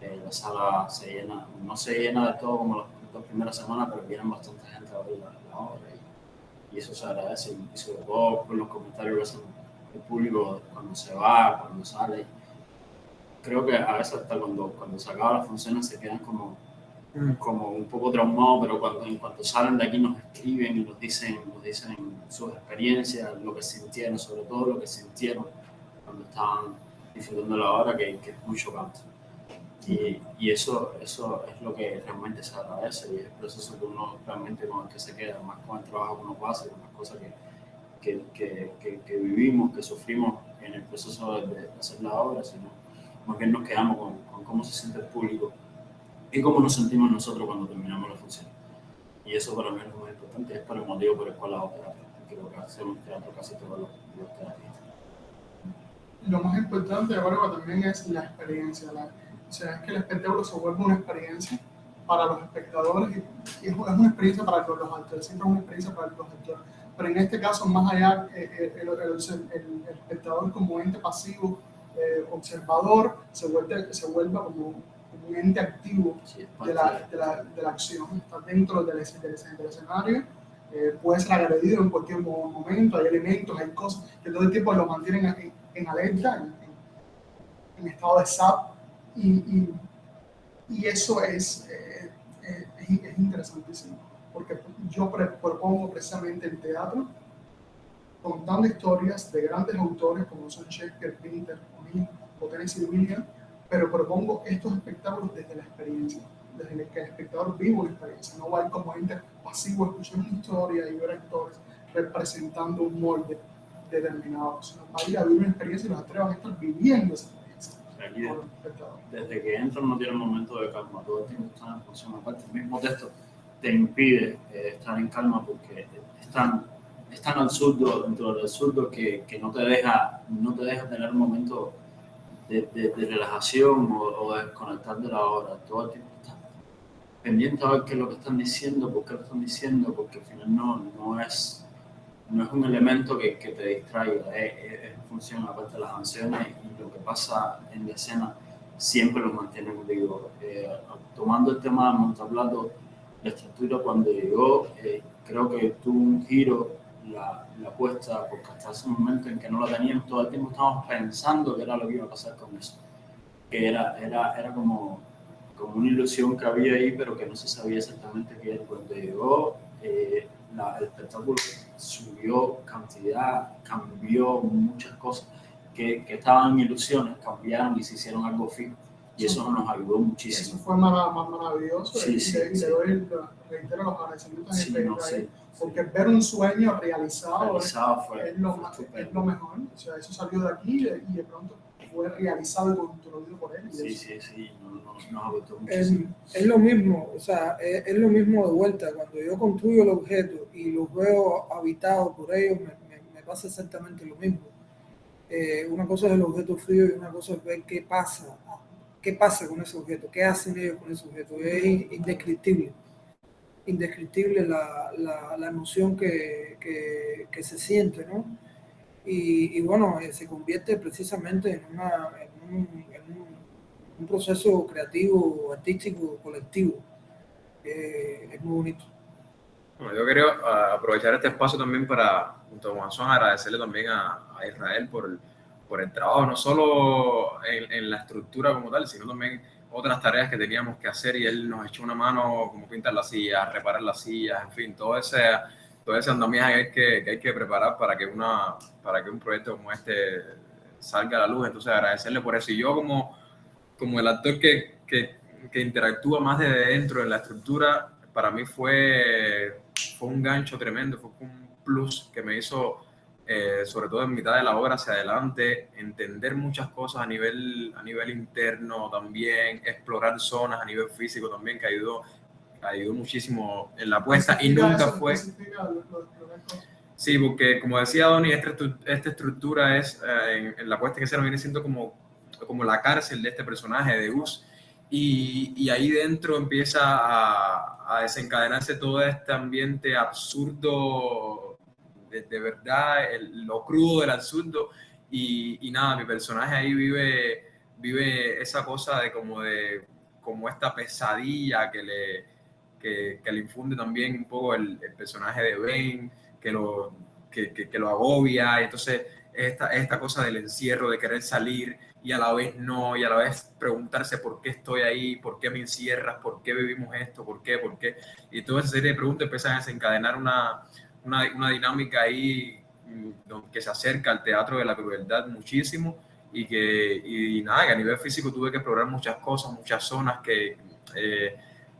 Eh, la sala se llena, no se llena de todo como las la primera semana, pero vienen bastante gente a ver la, obra y, eso se agradece, y sobre todo con los comentarios que hacen el público cuando se va, cuando sale. creo que a veces hasta cuando, cuando se acaban las funciones se quedan como, Mm. como un poco traumados, pero cuando, en cuanto salen de aquí nos escriben y nos dicen, nos dicen sus experiencias, lo que sintieron, sobre todo lo que sintieron cuando estaban disfrutando la obra, que, que es muy chocante. Y, y eso, eso es lo que realmente se agradece y es el proceso que uno realmente con el que se queda, más con el trabajo que uno pasa, con las cosas que, que, que, que, que vivimos, que sufrimos en el proceso de, de hacer la obra, sino más bien nos quedamos con, con cómo se siente el público y cómo nos sentimos nosotros cuando terminamos la función. Y eso para mí es lo más importante, es para el motivo por el cual hago terapia. Creo que hacemos teatro casi todos los, los terapistas. Lo más importante, Bárbara, también es la experiencia. La, o sea, es que el espectáculo se vuelve una experiencia para los espectadores y, y es, una experiencia para los, actores, siempre es una experiencia para los actores. Pero en este caso, más allá, eh, eh, el, el, el, el, espectador como ente pasivo, eh, observador, se vuelve, se vuelve como, un ente activo Sí, de la, de la, de la acción. Está dentro del, del, del escenario, eh, puede ser agredido en cualquier mo- momento, hay elementos, hay cosas que todo el tiempo lo mantienen en, en alerta, en, en- en estado de SAP, y, y, eso es, eh, eh, es, es interesantísimo, porque yo propongo precisamente el teatro contando historias de grandes autores como son Shakespeare, Pinter, O'Neill o Tennessee Williams, pero propongo estos espectáculos desde la experiencia, desde que el espectador vive una experiencia, no va a ir como ente pasivo a escuchar una historia y ver actores representando un molde determinado, sino va a ir a vivir una experiencia y los actores a estar viviendo esa Desde que entran no tienen momento de calma, todo el tiempo están en función. Aparte, el mismo texto te impide eh, estar en calma porque es tan, es tan absurdo dentro del absurdo que, que no, te deja, no te deja tener un momento de, de- de relajación o, o de desconectar de la obra. Todo el tiempo estás pendiente a ver qué es lo que están diciendo, por qué lo están diciendo, porque al final no, no, es, no es un elemento que, que te distraiga, es, es- función aparte de las canciones y lo que pasa en la escena siempre lo mantienen vivo. Eh, tomando el tema de Montaplato, la estructura cuando llegó, eh, creo que tuvo un giro la, la apuesta, porque hasta ese momento en que no la teníamos, todo el tiempo estábamos pensando qué era lo que iba a pasar con eso. Que era, era, era como, como una ilusión que había ahí, pero que no se sabía exactamente qué era. Cuando llegó, eh, el espectáculo subió cantidad, cambió muchas cosas que, que estaban ilusiones, cambiaron y se hicieron algo fijo. Y eso nos ayudó Eso muchísimo. fue mara- ma- maravilloso Sí, sí, y sí. doy, reitero los agradecimientos Sí, a no, sí. porque ver un sueño realizado Realizado fue, es, lo, fue es lo mejor. O sea, eso salió de aquí y de pronto fue realizado y construido por él. Sí, sí, sí, nos, Es, lo mismo, o sea, es, es lo mismo de vuelta. Cuando yo construyo el objeto y los veo habitados por ellos, me, me- me pasa exactamente lo mismo. Eh, una cosa es el objeto frío y una cosa es ver qué pasa, qué pasa con ese objeto, qué hacen ellos con ese objeto. Es in- indescriptible, indescriptible la, la, la emoción que, que, que se siente, ¿no? Y, y bueno, eh, se convierte precisamente en, una, en, un, en un- un proceso creativo, artístico, colectivo. Eh, es muy bonito. Bueno, yo quiero ah, aprovechar este espacio también para, junto con Juan, agradecerle también a, a Israel por el, por el trabajo, no solo en, en la estructura como tal, sino también otras tareas que teníamos que hacer y él nos echó una mano como pintar las sillas, reparar las sillas, en fin, todo ese, todo ese andamiaje que hay que, que hay que preparar para que, una, para que un proyecto como este salga a la luz. Entonces agradecerle por eso. Y yo como, como el actor que, que, que interactúa más desde dentro en la estructura, para mí fue, fue un gancho tremendo, fue un plus que me hizo, eh, sobre todo en mitad de la obra hacia adelante, entender muchas cosas a nivel, a nivel interno también, explorar zonas a nivel físico también, que ayudó, ayudó muchísimo en la apuesta y nunca eso, fue... Sí, porque como decía Donny, esta, esta estructura es, eh, en, en la puesta que se nos viene siendo como, como la cárcel de este personaje de Gus. Y, y ahí dentro empieza a, a desencadenarse todo este ambiente absurdo, de, de verdad, el- lo crudo del absurdo. Y, y nada, mi personaje ahí vive, vive esa cosa de como de como esta pesadilla que le, que, que le infunde también un poco el, el personaje de Bane que lo, que, que- que lo agobia. Y entonces esta, esta cosa del encierro, de querer salir y a la vez no, y a la vez preguntarse por qué estoy ahí, por qué me encierras, por qué vivimos esto, por qué, por qué. Y toda esa serie de preguntas empiezan a desencadenar una, una, una dinámica ahí mm, que se acerca al teatro de la crueldad muchísimo y que y nada, que a nivel físico tuve que explorar muchas cosas, muchas zonas que eh,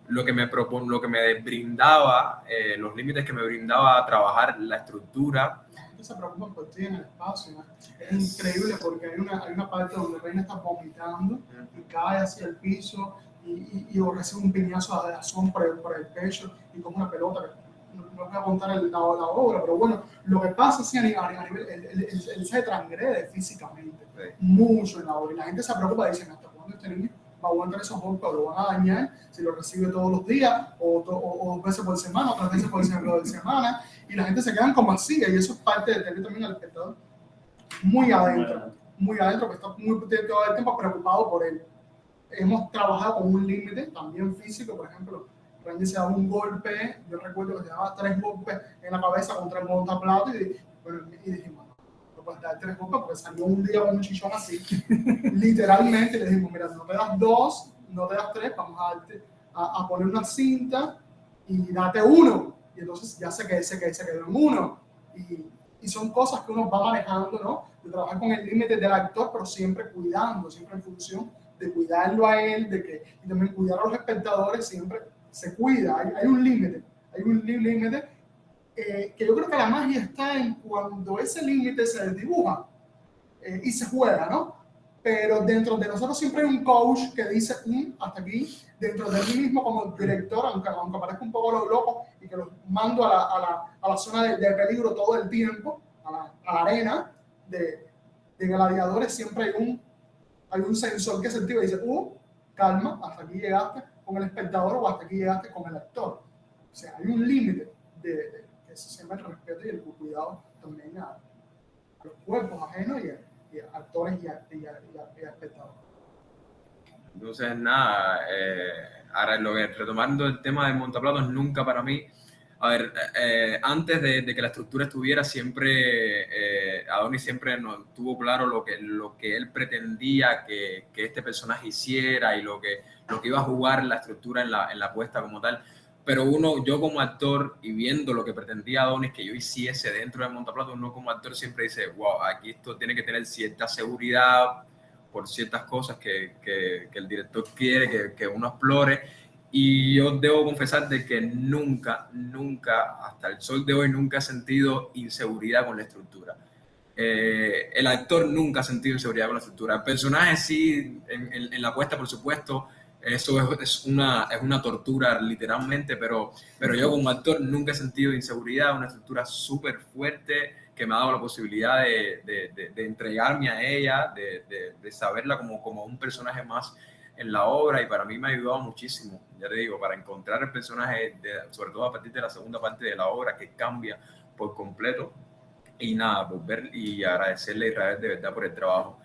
lo que me propon, lo que me brindaba, eh, los límites que me brindaba trabajar la estructura, se preocupan por ti en el espacio. Es increíble porque hay una, hay una parte donde Reina está vomitando y cae hacia el piso y, y, y recibe un piñazo de azón por el, por el pecho y como una pelota. No, no voy a contar el, la, la, obra, pero bueno, lo que pasa es que a nivel, él, se transgrede físicamente mucho en la obra y la gente se preocupa y dice, ¿hasta cuándo este niño va a aguantar esos golpes o lo van a dañar si lo recibe todos los días o, o, o dos veces por semana o tres veces (laughs) por semana y la gente se quedan como así, y eso es parte de tener también al espectador muy adentro, muy adentro, que está muy todo el tiempo preocupado por él. Hemos trabajado con un límite también físico, por ejemplo, Randy se da un golpe, yo recuerdo que se daba tres golpes en la cabeza contra el montaplato y, bueno, y dijimos, dar tres golpes porque salió un día con un chichón así, literalmente, le dijimos, mira, no te das dos, no te das tres, vamos a, darte, a, a poner una cinta y date uno y entonces ya se, quedó, se, se quedó en uno. Y, y, son cosas que uno va manejando, ¿no? De trabajar con el límite del actor, pero siempre cuidando, siempre en función de cuidarlo a él, de que, y también cuidar a los espectadores, siempre se cuida, hay un límite, hay un límite eh, que yo creo que la magia está en cuando ese límite se dibuja eh, y se juega, ¿no? pero dentro de nosotros siempre hay un coach que dice, mm, hasta aquí, dentro de mí mismo como director, aunque, aunque parezca un poco loco y que los mando a la, a la, a la zona de, de, peligro todo el tiempo, a la, a la arena de, de, gladiadores, siempre hay un, hay un sensor que se activa y dice, uh, calma, hasta aquí llegaste con el espectador o hasta aquí llegaste con el actor. O sea, hay un límite de, de, se llama el respeto y el cuidado también a, a los cuerpos ajenos y a, actores y, y, y, espectadores. Entonces, nada, eh, ahora lo que, retomando el tema de montaplatos, nunca para mí, a ver, eh, antes de, de, que la estructura estuviera, siempre, eh, Adonis siempre tuvo claro lo que, lo que él pretendía que, que, este personaje hiciera y lo que, lo que iba a jugar la estructura en la, en la puesta como tal pero uno, yo como actor y viendo lo que pretendía Adonis que yo hiciese dentro de Montaplato, uno como actor siempre dice, wow, aquí esto tiene que tener cierta seguridad por ciertas cosas que, que, el director quiere que, que, uno explore. Y yo debo confesar de que nunca, nunca, hasta el sol de hoy, nunca he sentido inseguridad con la estructura. Eh, el actor nunca ha sentido inseguridad con la estructura. El personaje sí, en, en, en la puesta, por supuesto, eso es, es, una, es una tortura literalmente, pero, pero yo como actor nunca he sentido inseguridad, una estructura súper fuerte que me ha dado la posibilidad de, de, de entregarme a ella, de, saberla como, como un personaje más en la obra y para mí me ha ayudado muchísimo, ya te digo, para encontrar el personaje, sobre todo a partir de la segunda parte de la obra que cambia por completo y nada, volver y agradecerle a Israel de verdad por el trabajo.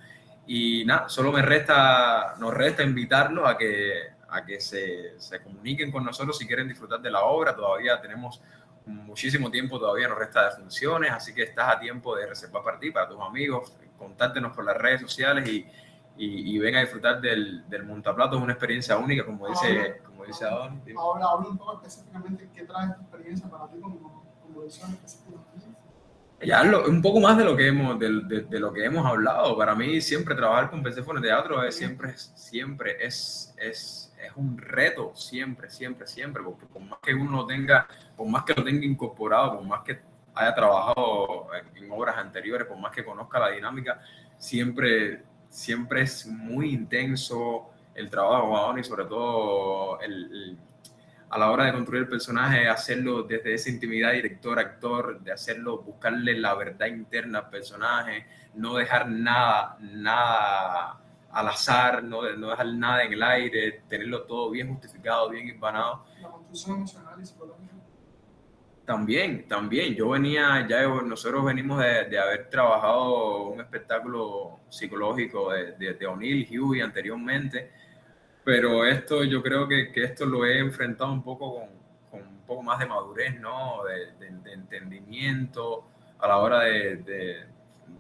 Y nada, solo me resta, nos resta invitarlos a que, a que se, se, comuniquen con nosotros si quieren disfrutar de la obra. Todavía tenemos muchísimo tiempo, todavía nos resta de funciones, así que estás a tiempo de reservar para ti, para tus amigos. Contáctenos por las redes sociales y, y, y ven a disfrutar del, del montaplato. Es una experiencia única, como dice, como dice Adon. Ahora habla un poco específicamente qué trae esta experiencia para ti como, como edición específicamente ya lo, un poco más de lo que hemos de, lo que hemos hablado. Para mí siempre trabajar con Persephone Teatro es siempre siempre es, es, es un reto. Siempre siempre siempre. Por más que uno tenga por más que lo tenga incorporado por más que haya trabajado en, en obras anteriores por más que conozca la dinámica siempre siempre es muy intenso el trabajo y sobre todo el, el a la hora de construir el personaje, hacerlo desde esa intimidad director-actor, de hacerlo, buscarle la verdad interna al personaje, no dejar nada, nada al azar, no, no dejar nada en el aire, tenerlo todo bien justificado, bien empanado. La construcción emocional y psicológica. También, también. Yo venía, ya nosotros venimos de, de haber trabajado un espectáculo psicológico de, de, de O'Neill, Huey anteriormente pero esto yo creo que, que, esto lo he enfrentado un poco con, con un poco más de madurez, ¿no? De, de, de entendimiento a la hora de,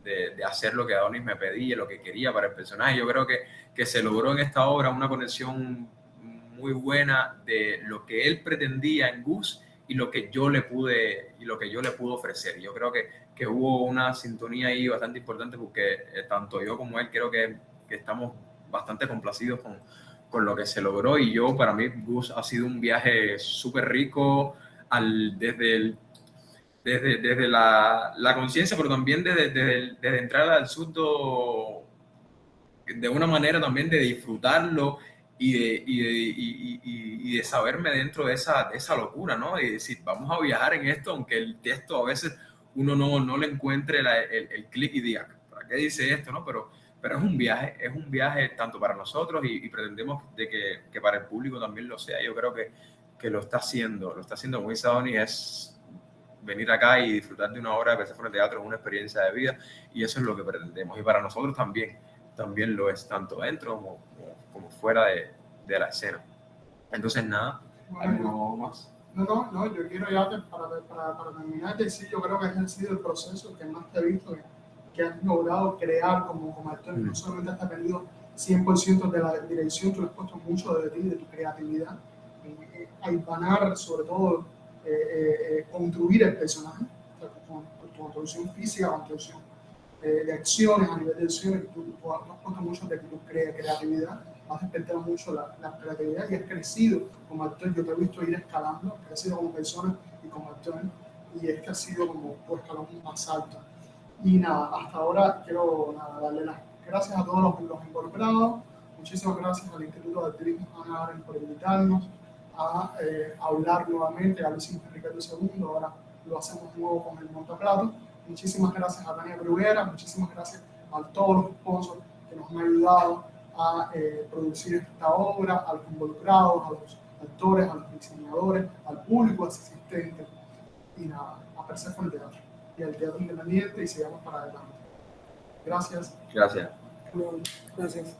de, hacer lo que Adonis me pedía, lo que quería para el personaje. Yo creo que, que se logró en esta obra una conexión muy buena de lo que él pretendía en Gus y lo que yo le pude y lo que yo le pude ofrecer. Yo creo que, que hubo una sintonía ahí bastante importante porque eh, tanto yo como él creo que, que estamos bastante complacidos con, con, lo que se logró y yo para mí Gus ha sido un viaje súper rico al, desde desde, desde la, la conciencia, pero también desde, desde, desde, entrar al surdo de una manera también de disfrutarlo y de, y de, y, de saberme dentro de esa, de esa locura, ¿no? Y decir, vamos a viajar en esto, aunque el texto a veces uno no, no le encuentre el, el clic y diga, ¿para qué dice esto, no? Pero, pero es un viaje, es un viaje tanto para nosotros y, pretendemos de que, que, para el público también lo sea. Yo creo que, que lo está haciendo, lo está haciendo muy y es venir acá y disfrutar de una obra de Persephone Teatro es una experiencia de vida y eso es lo que pretendemos. Y para nosotros también, también lo es, tanto dentro como, como, fuera de, de, la escena. Entonces, nada, ¿algo más? No, no, no, yo quiero ya para, para, para terminar decir, yo creo que ese ha sido el proceso que más te he visto, que, que has logrado crear como, como actor, mm. no solamente has dependido 100% de la dirección, tú le has puesto mucho de ti, de tu creatividad, a impanar sobre todo eh, eh, construir el personaje, con, tu construcción física, construcción eh, de acciones a nivel de acciones, tú, tú has puesto mucho de tu creatividad, has despertado mucho la, la, creatividad y has crecido como actor. Yo te he visto ir escalando, has crecido como persona y como actor, y es que ha sido como tu escalón más alto. Y nada, hasta ahora quiero darle las gracias a todos los, los involucrados. Muchísimas gracias al Instituto de Turismo Ana por invitarnos a eh, hablar nuevamente, a Luis Ricardo II, ahora lo hacemos nuevo con el Montaplato. Muchísimas gracias a Tania Bruguera, muchísimas gracias a todos los sponsors que nos han ayudado a eh, producir esta obra, a los involucrados, a los actores, a los diseñadores, al público asistente y nada, a Persephone Teatro y al Teatro Independiente y sigamos para adelante. Gracias. Gracias. Gracias.